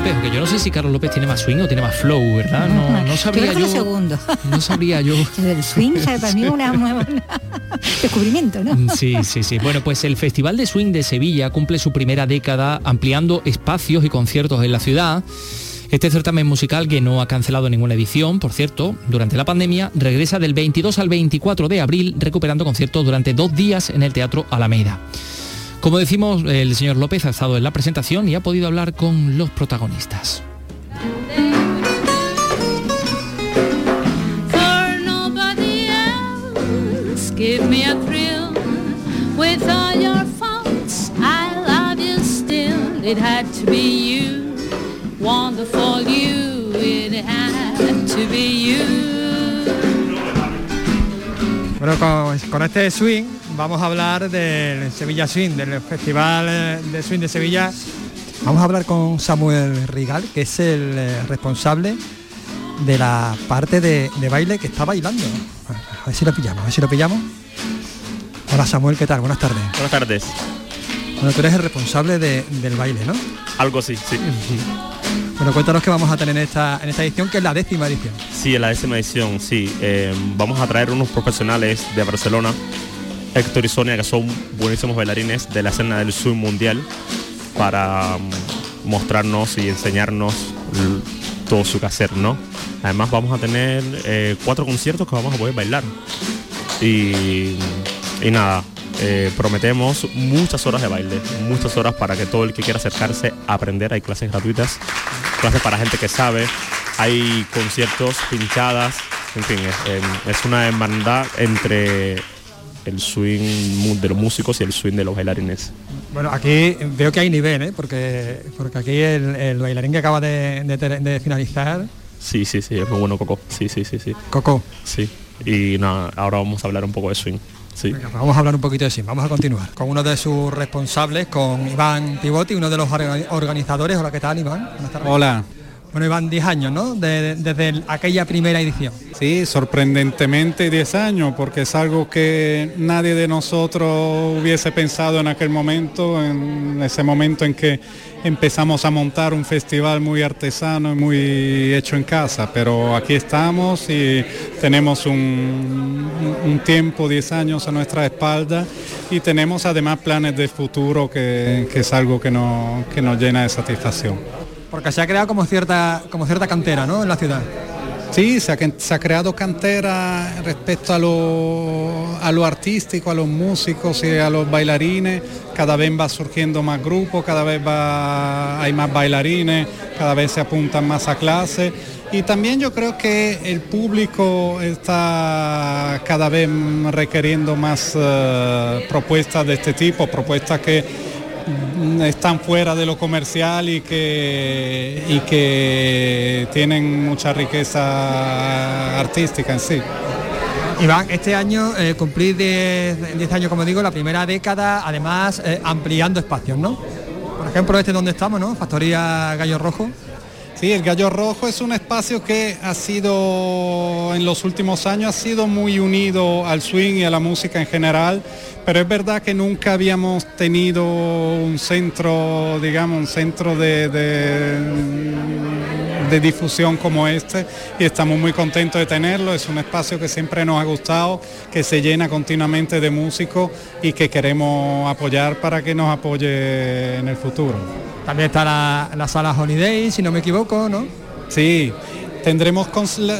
López, yo no sé si Carlos López tiene más swing o tiene más flow, ¿verdad? No, no sabría yo. segundo. No sabría yo. [laughs] El swing para mí una [laughs] nueva descubrimiento, ¿no? Mm, sí, sí, sí. Bueno, pues el Festival de Swing de Sevilla cumple su primera década ampliando espacios y conciertos en la ciudad. Este certamen musical, que no ha cancelado ninguna edición, por cierto, durante la pandemia, regresa del 22 al 24 de abril, recuperando conciertos durante dos días en el Teatro Alameda. Como decimos, el señor López ha estado en la presentación y ha podido hablar con los protagonistas. Bueno, con, con este swing vamos a hablar del Sevilla Swing, del Festival eh, de Swing de Sevilla. Vamos a hablar con Samuel Rigal, que es el eh, responsable de la parte de, baile que está bailando. A ver si lo pillamos, a ver si lo pillamos. Hola Samuel, ¿qué tal? Buenas tardes. Buenas tardes. Bueno, tú eres el responsable del baile, ¿no? Algo sí, sí. Bueno, cuéntanos qué vamos a tener en esta, en esta edición, que es la décima edición. Sí, en la décima edición, sí. Eh, vamos a traer unos profesionales de Barcelona Héctor y Sonia, que son buenísimos bailarines de la escena del swing mundial, para mm, mostrarnos y enseñarnos todo su quehacer, ¿no? Además vamos a tener eh, cuatro conciertos que vamos a poder bailar. Y, nada, eh, prometemos muchas horas de baile, muchas horas para que todo el que quiera acercarse a aprender, hay clases gratuitas, clases para gente que sabe, hay conciertos, pinchadas, en fin, es, es una hermandad entre el swing de los músicos y el swing de los bailarines. Bueno, aquí veo que hay nivel, ¿eh? porque, porque aquí el, bailarín que acaba de, finalizar... Sí, sí, sí, es muy bueno Coco. Sí, sí, sí, sí. Coco. Sí. Y nada, ahora vamos a hablar un poco de swing. Sí. Pues vamos a hablar un poquito de swing, vamos a continuar con uno de sus responsables, con Iván Pivoti, uno de los organizadores. Hola, ¿qué tal Iván? Hola. Bueno, van 10 años, ¿no? desde aquella primera edición. Sí, sorprendentemente 10 años, porque es algo que nadie de nosotros hubiese pensado en aquel momento, en ese momento en que empezamos a montar un festival muy artesano y muy hecho en casa, pero aquí estamos y tenemos un, tiempo, 10 años a nuestra espalda y tenemos además planes de futuro que, es algo que nos llena de satisfacción. Porque se ha creado como cierta, como cierta cantera ¿no? en la ciudad. Sí, se ha, creado cantera respecto a lo, a lo artístico, a los músicos y a los bailarines. Cada vez va surgiendo más grupos, cada vez va, hay más bailarines, cada vez se apuntan más a clases. Y también yo creo que el público está cada vez requiriendo más eh, propuestas de este tipo, propuestas que están fuera de lo comercial y que, y que tienen mucha riqueza artística en sí. Iván, este año eh, cumplí 10 años, como digo, la primera década, además eh, ampliando espacios, ¿no? Por ejemplo, este donde estamos, ¿no? Factoría Gallo Rojo. Sí, el Gallo Rojo es un espacio que ha sido, en los últimos años, ha sido muy unido al swing y a la música en general pero es verdad que nunca habíamos tenido un centro, digamos, un centro de, difusión como este y estamos muy contentos de tenerlo. Es un espacio que siempre nos ha gustado, que se llena continuamente de músicos y que queremos apoyar para que nos apoye en el futuro. También está la, la sala Holiday, si no me equivoco, ¿no? Sí, Tendremos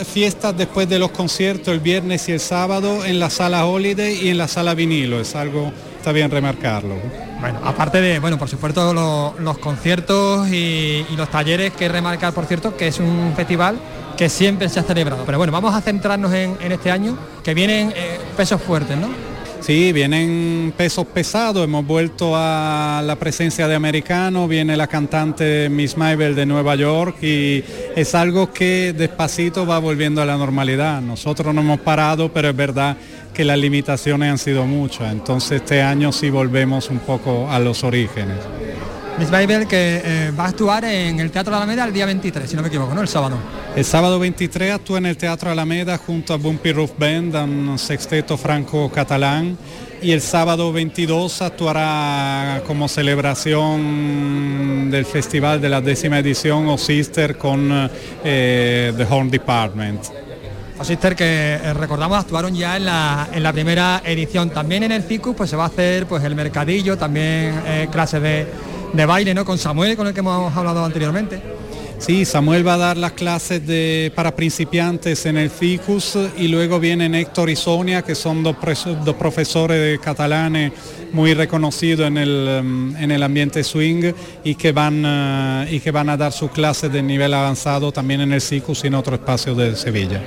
fiestas después de los conciertos el viernes y el sábado en la sala Holiday y en la sala vinilo. Es algo, está bien remarcarlo. Bueno, aparte de, bueno, por supuesto los, conciertos y, los talleres que remarcar, por cierto, que es un festival que siempre se ha celebrado. Pero bueno, vamos a centrarnos en, este año, que vienen eh, pesos fuertes, ¿no? Sí, vienen pesos pesados, hemos vuelto a la presencia de americano, viene la cantante Miss Mabel de Nueva York y es algo que despacito va volviendo a la normalidad. Nosotros no hemos parado, pero es verdad que las limitaciones han sido muchas, entonces este año sí volvemos un poco a los orígenes. Miss Babel que eh, va a actuar en el Teatro Alameda el día 23, si no me equivoco, ¿no? El sábado. El sábado 23 actúa en el Teatro Alameda junto a Bumpy Roof Band, un sexteto franco-catalán. Y el sábado 22 actuará como celebración del festival de la décima edición o Sister con eh, The Horn Department. O Sister que eh, recordamos actuaron ya en la, en la primera edición. También en el CICUS pues se va a hacer pues el mercadillo, también clases de de baile, ¿no? Con Samuel, con el que hemos hablado anteriormente. Sí, Samuel va a dar las clases de, para principiantes en el FICUS y luego vienen Héctor y Sonia, que son dos, dos profesores catalanes muy reconocidos en el, em, en el ambiente swing y que, van, eh, y que van a dar sus clases de nivel avanzado también en el FICUS y en otro espacio de Sevilla.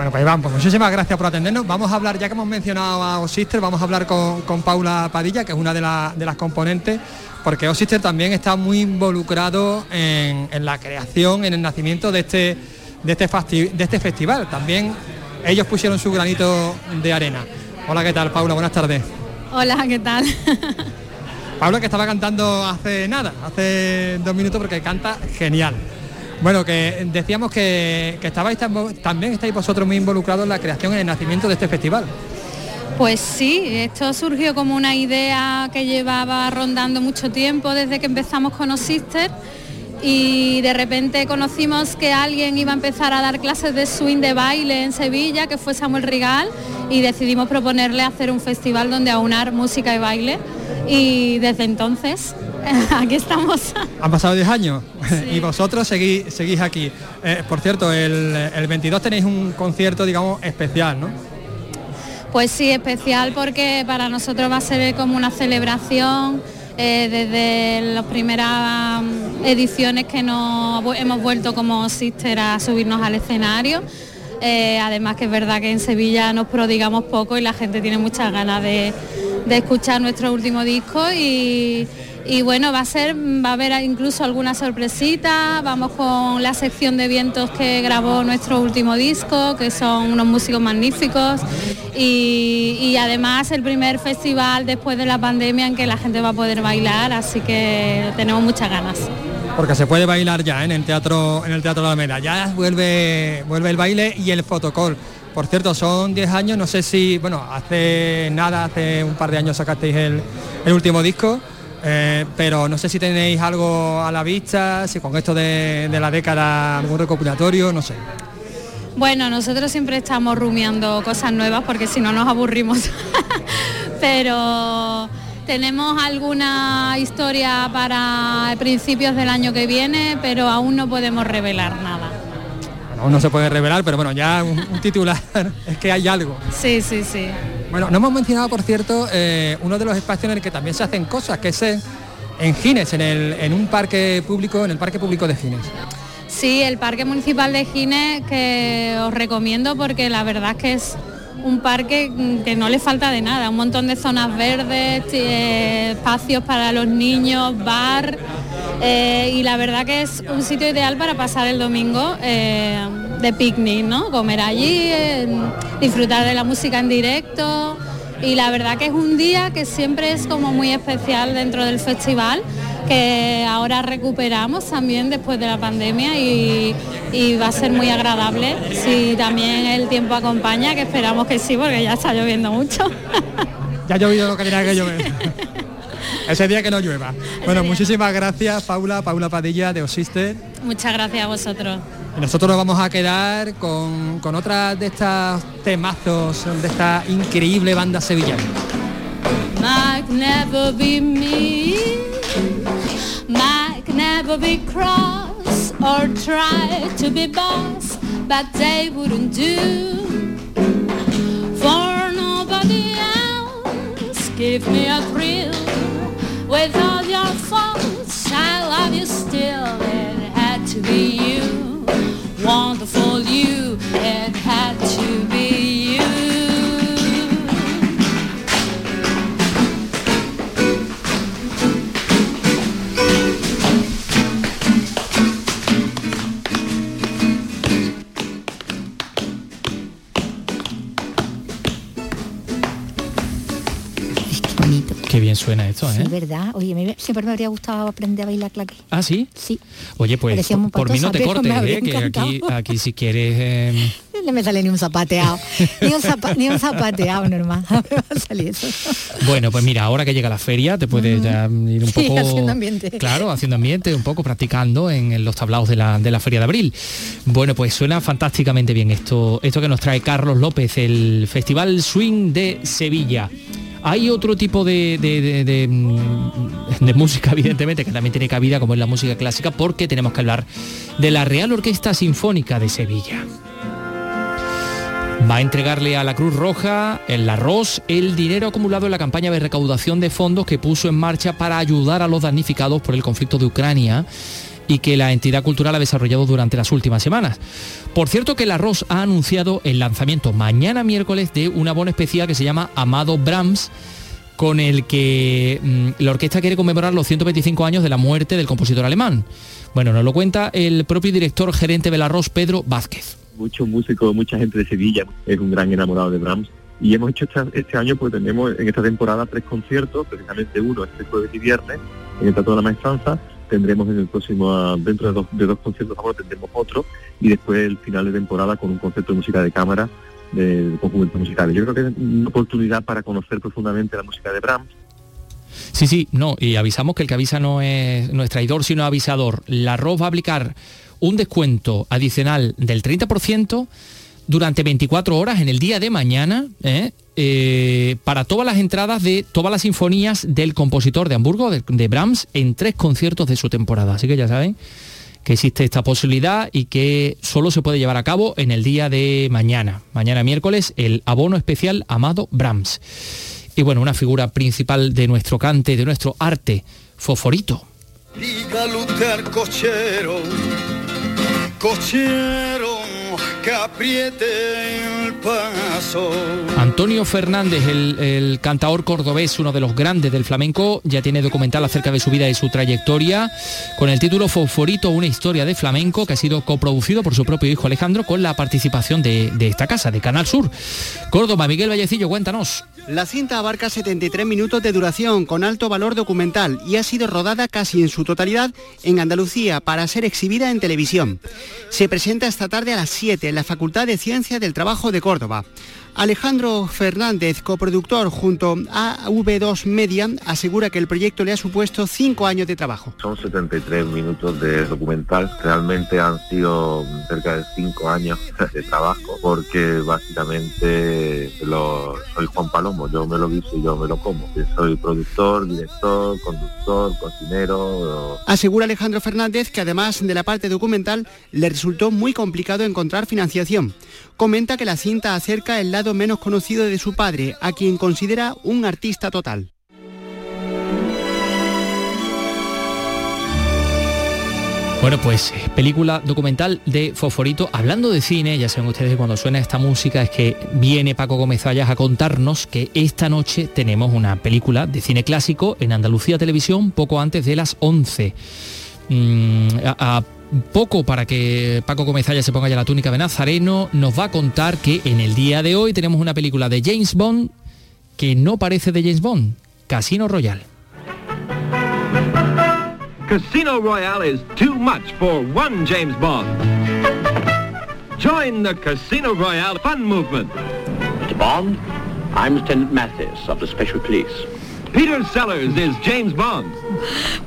Bueno, pues Iván, pues muchísimas gracias por atendernos. Vamos a hablar, ya que hemos mencionado a Osister, vamos a hablar con, Paula Padilla, que es una de, de las componentes porque Osister también está muy involucrado en, la creación, en el nacimiento de este, de este, de este festival. También ellos pusieron su granito de arena. Hola, ¿qué tal, Paula? Buenas tardes. Hola, ¿qué tal? Paula que estaba cantando hace nada, hace dos minutos porque canta genial. Bueno, que decíamos que, que estabais también estáis vosotros muy involucrados en la creación, en el nacimiento de este festival. Pues sí, esto surgió como una idea que llevaba rondando mucho tiempo desde que empezamos con Osister y de repente conocimos que alguien iba a empezar a dar clases de swing de baile en Sevilla, que fue Samuel Rigal, y decidimos proponerle hacer un festival donde aunar música y baile y desde entonces [laughs] aquí estamos. Han pasado 10 años [laughs] y vosotros seguís, seguís aquí. Eh, por cierto, el, el 22 tenéis un concierto, digamos, especial, ¿no? Pues sí, especial porque para nosotros va a ser como una celebración eh, desde las primeras mm, ediciones que nos hemos vuelto como Sister a subirnos al escenario. Eh, además que es verdad que en Sevilla nos prodigamos poco y la gente tiene muchas ganas de, de escuchar nuestro último disco y, y bueno, va a ser, va a haber incluso alguna sorpresita, vamos con la sección de vientos que grabó nuestro último disco, que son unos músicos magníficos y, además el primer festival después de la pandemia en que la gente va a poder bailar, así que tenemos muchas ganas. porque se puede bailar ya ¿eh? en el teatro en el teatro de la Alameda. Ya vuelve vuelve el baile y el fotocall. Por cierto, son 10 años, no sé si, bueno, hace nada, hace un par de años sacasteis el, último disco, eh, pero no sé si tenéis algo a la vista, si con esto de, de la década algún recopilatorio, no sé. Bueno, nosotros siempre estamos rumiando cosas nuevas porque si no nos aburrimos. [laughs] Pero tenemos alguna historia para principios del año que viene, pero aún no podemos revelar nada. Bueno, aún no se puede revelar, pero bueno, ya un, titular [laughs] es que hay algo. Sí, sí, sí. Bueno, no hemos mencionado, por cierto, eh, uno de los espacios en el que también se hacen cosas, que es en Gines, en, el, en un parque público, en el parque público de Gines. Sí, el Parque Municipal de Gines que os recomiendo porque la verdad es que es un parque que no le falta de nada, un montón de zonas verdes, eh, espacios para los niños, bar eh, y la verdad que es un sitio ideal para pasar el domingo de picnic, ¿no? Comer allí, disfrutar de la música en directo y la verdad que es un día que siempre es como muy especial dentro del festival que ahora recuperamos también después de la pandemia y, va a ser muy agradable si también el tiempo acompaña, que esperamos que sí, porque ya está lloviendo mucho. [laughs] ya ha llovido lo que tenía que llover. [laughs] Ese día que no llueva. Bueno, muchísimas gracias Paula, Paula Padilla de Osister. Muchas gracias a vosotros. Nosotros nos vamos a quedar con, con otra de estas temazos de esta increíble banda sevillana. Might never be cross or try to be boss, but they wouldn't do for nobody else. Give me a thrill with all your faults. I love you still. It had to be you, wonderful you. It had to be bien suena esto, ¿eh? Sí, verdad. Oye, siempre me habría gustado aprender a bailar claqué. ¿Ah, sí? Sí. Oye, pues por, mí no te cortes, ¿eh? Que aquí, [laughs] aquí si quieres... Eh... No me sale ni un zapateado. ni, un ni un zapateado normal. [laughs] me va a salir eso. Bueno, pues mira, ahora que llega la feria, te puedes ya ir un poco... haciendo ambiente. Claro, haciendo ambiente, un poco practicando en, los tablaos de la, de la feria de abril. Bueno, pues suena fantásticamente bien esto, esto que nos trae Carlos López, el Festival Swing de Sevilla. Hay otro tipo de, mm, de, música, [laughs] evidentemente, que también tiene cabida, como es la música clásica, porque tenemos que hablar de la Real Orquesta Sinfónica de Sevilla. Va a entregarle a la Cruz Roja, el arroz, el dinero acumulado en la campaña de recaudación de fondos que puso en marcha para ayudar a los damnificados por el conflicto de Ucrania y que la entidad cultural ha desarrollado durante las últimas semanas. Por cierto que el Arroz ha anunciado el lanzamiento mañana miércoles de un abono especial que se llama Amado Brahms, con el que mm, la orquesta quiere conmemorar los 125 años de la muerte del compositor alemán. Bueno, nos lo cuenta el propio director gerente del Arroz, Pedro Vázquez. Muchos músicos, mucha gente de Sevilla es un gran enamorado de Brahms y hemos hecho este, año, pues tenemos en esta temporada tres conciertos, precisamente uno este jueves y viernes en el Teatro de la Maestranza, tendremos en el próximo, ah, dentro de dos, de dos conciertos ahora tendremos otro y después el final de temporada con un concierto de música de cámara de, conjuntos musicales. Yo creo que es una oportunidad para conocer profundamente la música de Brahms. Sí, sí, no, y avisamos que el que avisa no es, no es traidor, sino avisador. La ROV va a aplicar un descuento adicional del 30% durante 24 horas en el día de mañana ¿eh? Eh, para todas las entradas de todas las sinfonías del compositor de Hamburgo, de, Brahms, en tres conciertos de su temporada. Así que ya saben que existe esta posibilidad y que solo se puede llevar a cabo en el día de mañana, mañana miércoles, el abono especial Amado Brahms. Y bueno, una figura principal de nuestro cante, de nuestro arte, Foforito. cochero, cochero que apriete el paso. Antonio Fernández, el, el cantador cordobés, uno de los grandes del flamenco, ya tiene documental acerca de su vida y su trayectoria, con el título Fosforito, una historia de flamenco, que ha sido coproducido por su propio hijo Alejandro, con la participación de, de esta casa, de Canal Sur. Córdoba, Miguel Vallecillo, cuéntanos. La cinta abarca 73 minutos de duración con alto valor documental y ha sido rodada casi en su totalidad en Andalucía para ser exhibida en televisión. Se presenta esta tarde a las 7 en la Facultad de Ciencias del Trabajo de Córdoba. Alejandro Fernández, coproductor junto a V2 Media, asegura que el proyecto le ha supuesto cinco años de trabajo. Son 73 minutos de documental, realmente han sido cerca de cinco años [laughs] de trabajo, porque básicamente lo, soy Juan Palomo, yo me lo guiso y yo me lo como. Soy productor, director, conductor, cocinero. Asegura Alejandro Fernández que además de la parte documental le resultó muy complicado encontrar financiación. Comenta que la cinta acerca el lado menos conocido de su padre, a quien considera un artista total. Bueno, pues película documental de Fosforito. Hablando de cine, ya saben ustedes que cuando suena esta música es que viene Paco Gómez Ayas a contarnos que esta noche tenemos una película de cine clásico en Andalucía Televisión poco antes de las 11. Mm, a poco para que Paco Comezalla se ponga ya la túnica de Nazareno, nos va a contar que en el día de hoy tenemos una película de James Bond que no parece de James Bond, Casino Royale. Casino Royale is too much for one James Bond. Join the Casino Royale fun movement. Mr. Bond, I'm Lieutenant Mathis of the Special Police. Peter Sellers is James Bond.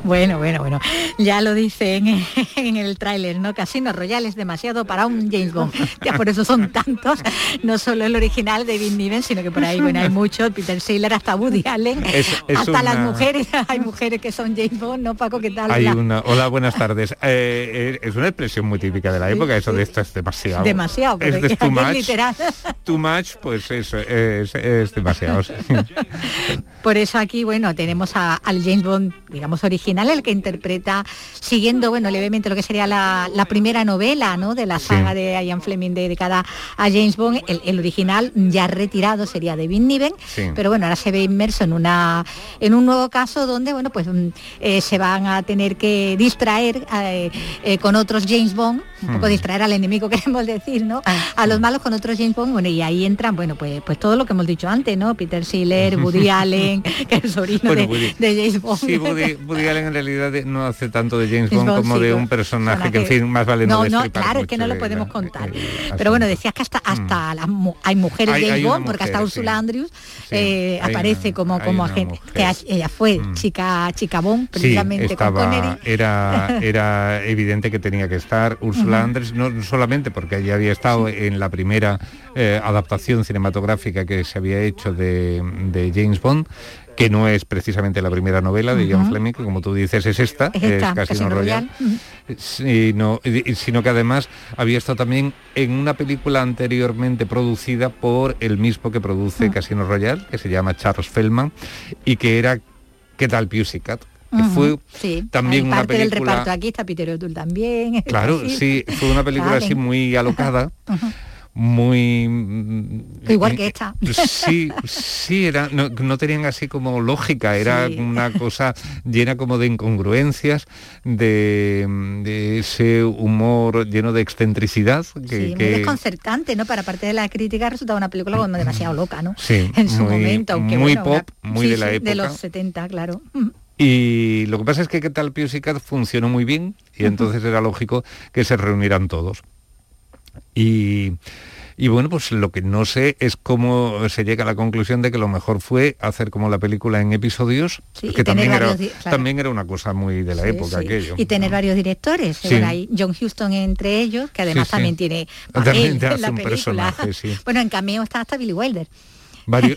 Bueno, bueno, bueno. Ya lo dicen [laughs] en el tráiler, ¿no? Casino Royale es demasiado para un James Bond. Ya por eso son tantos. No solo el original de Vin Niven, sino que por ahí, bueno, hay muchos. Peter Saylor, hasta Woody Allen. Es- es hasta una- las mujeres. [laughs] Hay mujeres que son James Bond, ¿no, Paco? ¿Qué tal? Hay una, hola, buenas tardes. Eh, eh, es una expresión muy típica de la época, eso de esto es demasiado. Demasiado, Es de too much. literal. Too much, pues eso, es, es demasiado. sí. Por eso aquí, bueno, tenemos a- al James Bond, digamos, original, el que interpreta, siguiendo, bueno, levemente lo que sería la, la primera novela, ¿no? De la saga de Ian Fleming dedicada a James Bond. El, el original, ya retirado, sería de Vin Niven, Sí. pero bueno, ahora se ve inmerso en una en un nuevo caso donde, bueno, pues mm, eh, se van a tener que distraer eh, eh, con otros James Bond, un poco Hmm. distraer al enemigo, [laughs] queremos decir, ¿no? A los malos con otros James Bond, bueno, y ahí entran, bueno, pues, pues todo lo que hemos dicho antes, ¿no? Peter Sealer, [laughs] Woody Allen, que [laughs] [laughs] el sobrino Bueno, de, Woody- de James Bond. Sí, Woody, Woody Allen en realidad no hace tanto de James Bond Bond, como sí, de un personaje que, en fin, más vale no, no, claro, es que no lo de- podemos de- contar. de- Pero bueno, decías que hasta hasta las hay mujeres Hay- James hay Bond, porque hasta sí. Andrews eh, aparece una- como como agente, que ella fue Mm. chica chica Bond, precisamente con estaba, Connery. era, [laughs] era evidente que tenía que estar Ursula Ujú. Andrés, no solamente porque ella había estado en la primera eh, adaptación cinematográfica que se había hecho de, de James Bond, que no es precisamente la primera novela de Ian Ujú. Fleming, que como tú dices es esta, Es esta, es Casino. Ujú. Sino, sino que además había estado también en una película anteriormente producida por el mismo que produce Casino Royale, que se llama Charles Feldman, y que era ¿Qué tal Pussycat? Que fue sí, también una parte del película- reparto aquí está Peter O'Toole también. Claro, sí, fue una película así muy alocada. [laughs] muy... Igual que esta. Sí, sí, era, no, no tenían así como lógica, era Sí. una cosa llena como de incongruencias, de, de ese humor lleno de excentricidad. Que, Sí, que- muy desconcertante, ¿no? Para parte de la crítica resultaba una película como demasiado loca, ¿no? Sí, [laughs] en su muy- momento, aunque muy bueno, pop, una- muy sí, de la época. De los 70, claro. Y lo que pasa es que qué tal Pussycat funcionó muy bien y entonces era lógico que se reunieran todos. Y, y bueno, pues lo que no sé es cómo se llega a la conclusión de que lo mejor fue hacer como la película en episodios, Sí, que también era, claro. también era una cosa muy de la Sí, época sí. aquello. Y tener varios directores. Hay John Huston entre ellos, que además también tiene [laughs] También papel en hace la película. [laughs] Bueno, en cameo está hasta Billy Wilder.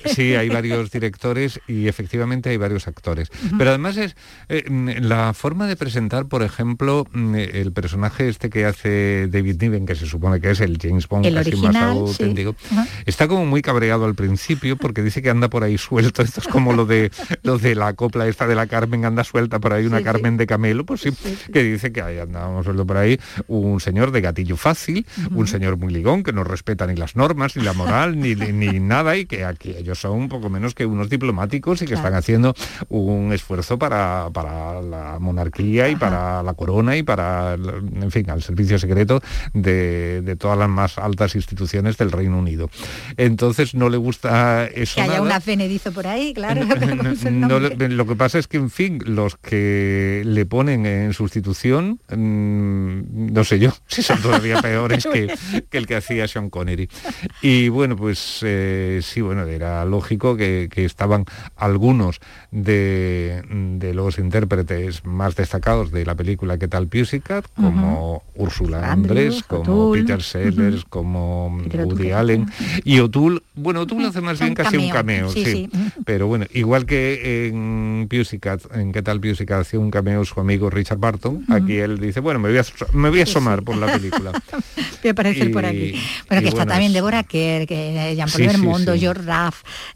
Sí, hay varios directores y efectivamente hay varios actores. Pero además es eh, la forma de presentar, por ejemplo, el personaje este que hace David Niven, que se supone que es el James Bond el original, más auténtico, está como muy cabreado al principio porque dice que anda por ahí suelto. Esto es como lo de lo de la copla esta de la Carmen anda suelta por ahí, una Carmen de Camelo, pues sí, que dice que ahí andábamos suelto por ahí un señor de gatillo fácil, un señor muy ligón que no respeta ni las normas, ni la moral, ni, ni nada, y que aquí ellos son un poco menos que unos diplomáticos y que están haciendo un esfuerzo para, para la monarquía y para la corona y para, en fin, al servicio secreto de, de, todas las más altas instituciones del Reino Unido. Entonces no le gusta eso. Que haya una fenedizo por ahí, claro. [laughs] lo que pasa es que, en fin, los que le ponen en sustitución, mm, no sé yo [laughs] si son todavía peores que, [laughs] que el que hacía Sean Connery. Y bueno, pues eh, sí, bueno, era lógico que, estaban algunos de, los intérpretes más destacados de la película ¿Qué tal Pussycat? Como Úrsula Andrés, como Peter Sellers, como Woody Allen. Y O'Toole, bueno, O'Toole hace más bien casi un cameo, sí, Pero bueno, igual que en Pussycat, en ¿Qué tal Pussycat? hacía un cameo su amigo Richard Barton, aquí él dice, bueno, me voy a, me voy a asomar por la película. [laughs] voy a aparecer por aquí. Bueno, que está también Deborah Kerr, que Jean-Paul Bermondo, George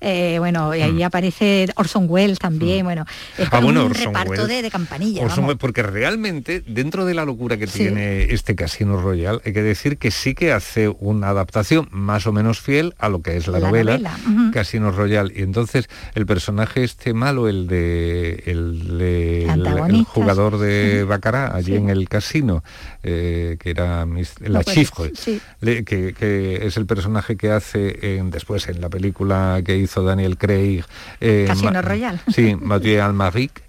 Eh, bueno, y ahí mm. aparece Orson Welles también, mm. bueno, es ah, un reparto de, de, campanilla. porque realmente, dentro de la locura que tiene este Casino Royal, hay que decir que sí que hace una adaptación más o menos fiel a lo que es la, novela, Casino Royal. Y entonces el personaje este malo, el de el, jugador de [laughs] Bacará allí en el casino, eh, que era la Chifre, que, es el personaje que hace en, después en la película que hizo Daniel Craig. Eh, Casino Royal. Sí, Mathieu Almaric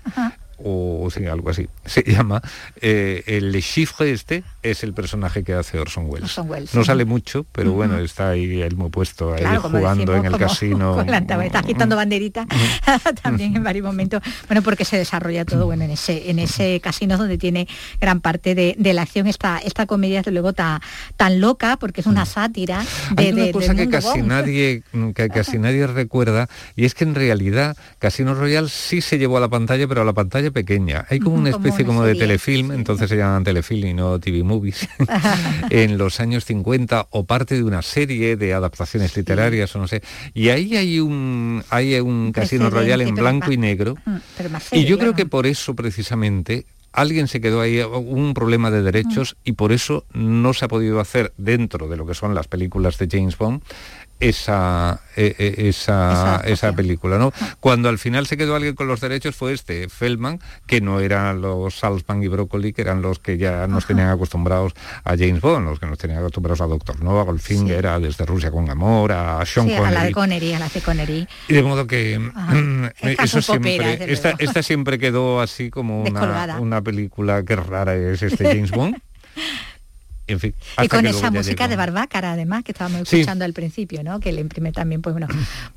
o, algo así. [laughs] Se llama eh, el Chiffre este es el personaje que hace Orson Welles. no sale mucho, pero bueno, está ahí el muy puesto ahí jugando en el casino. [laughs] está agitando banderita [laughs] también en varios momentos. Bueno, porque se desarrolla todo bueno en ese en ese casino donde tiene gran parte de, la acción esta esta comedia desde luego tan tan loca porque es una sátira de, Hay una cosa que casi nadie que casi nadie recuerda y es que en realidad Casino Royal sí se llevó a la pantalla, pero a la pantalla pequeña. Hay como una especie como, de telefilm, entonces se llaman telefilm y no TV movies, [laughs] en los años 50 o parte de una serie de adaptaciones literarias o no sé. Y ahí hay un hay un Casino Royal en blanco y negro. Mm, y yo creo que por eso precisamente alguien se quedó ahí, un problema de derechos mm. y por eso no se ha podido hacer dentro de lo que son las películas de James Bond esa, e, e, esa, esa, película. ¿no? Cuando al final se quedó alguien con los derechos fue este, Feldman, que no eran los Salzman y Broccoli, que eran los que ya nos tenían acostumbrados a James Bond, los que nos tenían acostumbrados a Doctor No, a Goldfinger, era desde Rusia con amor, a Sean Connery. a la de Connery, a la de Connery. Y de modo que mm, eso siempre, esta, esta, siempre quedó así como una, una película que rara es este James Bond. [laughs] y con esa música de Barbácara, además, que estábamos escuchando al principio, ¿no? Que le imprime también, pues bueno,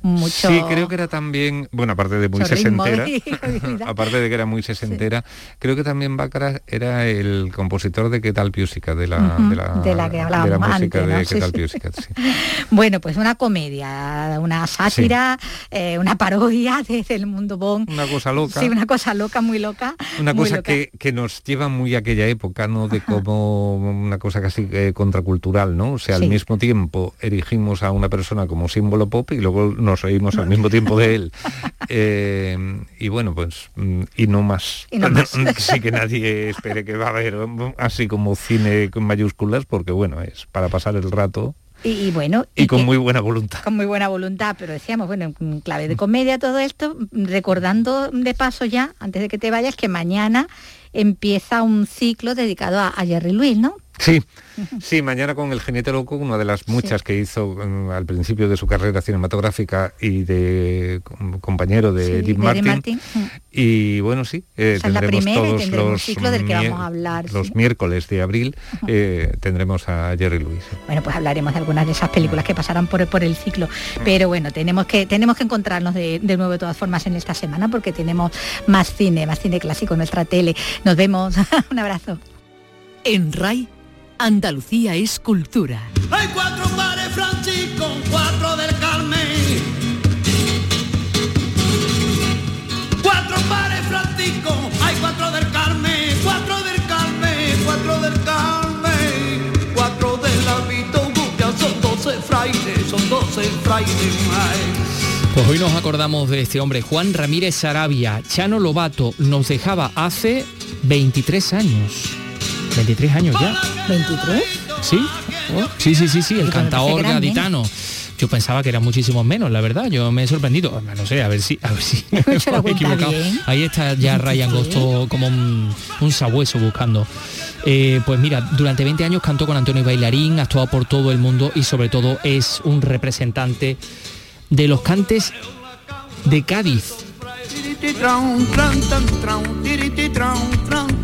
mucho... Sí, creo que era también, bueno, aparte de muy sesentera, [laughs] [laughs] aparte de que era muy sesentera, creo que también Bácara era el compositor de Qué tal Piúsica, de la, de la, de la que hablábamos música de Qué tal Piúsica, [laughs] Bueno, pues una comedia, una sátira, eh, una parodia desde el mundo Bond. Una cosa loca. Sí, una cosa loca, muy loca. Una cosa Que, que nos lleva muy a aquella época, ¿no? De cómo una cosa casi eh, contracultural, ¿no? O sea, al mismo tiempo erigimos a una persona como símbolo pop y luego nos reímos al mismo tiempo de él. [laughs] Eh, y bueno, pues, mm, y no más. [laughs] sí que nadie espere que va a haber así como cine con mayúsculas, porque bueno, es para pasar el rato. Y, bueno y, con muy buena voluntad con muy buena voluntad pero decíamos bueno en clave de comedia todo esto recordando de paso ya antes de que te vayas que mañana empieza un ciclo dedicado a, a Jerry Lewis no Sí, [laughs] sí, mañana con El Jinete Loco, una de las muchas que hizo mm, al principio de su carrera cinematográfica y de compañero de, Dean Martin. Mm. Y bueno, sí, eh, tendremos todos los ciclo del que vamos a hablar. Los miércoles de abril eh, tendremos a Jerry Lewis. Bueno, pues hablaremos de algunas de esas películas que pasarán por, por el ciclo. Pero bueno, tenemos que, tenemos que encontrarnos de, de nuevo de todas formas en esta semana porque tenemos más cine, más cine clásico en nuestra tele. Nos vemos. [laughs] Un abrazo. En RAI Andalucía es cultura. Hay cuatro pares Francisco, cuatro del Carmen. Cuatro pares Francisco, hay cuatro del Carmen, cuatro del Carmen, cuatro del Carmen, cuatro del hábito buca, son doce frailes, son doce frailes más. Pues hoy nos acordamos de este hombre, Juan Ramírez Arabia, Chano Lobato, nos dejaba hace 23 años. 23 años ya. ¿23? ¿Sí? Sí, sí, sí, sí, el cantaor gaditano. Yo pensaba que era muchísimo menos, la verdad. Yo me he sorprendido. No sé, a ver si, a ver si [laughs] me he [laughs] equivocado. Ahí está ya Ryan Gosto como un, un sabueso buscando. Eh, pues mira, durante 20 años cantó con Antonio Bailarín, actuado por todo el mundo y sobre todo es un representante de los cantes de Cádiz.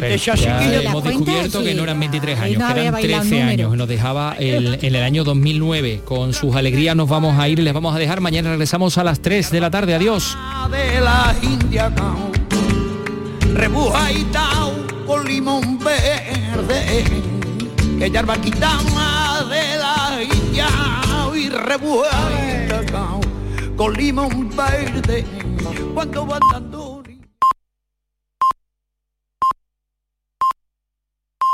que ya hemos descubierto que no eran 23 años, que eran 13 años. Nos dejaba el, en el año 2009. Con sus alegrías nos vamos a ir y les vamos a dejar. Mañana regresamos a las 3 de la tarde. Adiós. De la India, rebujaitao con limón verde, que ya va de la India y rebujaitao con limón verde, cuando van dando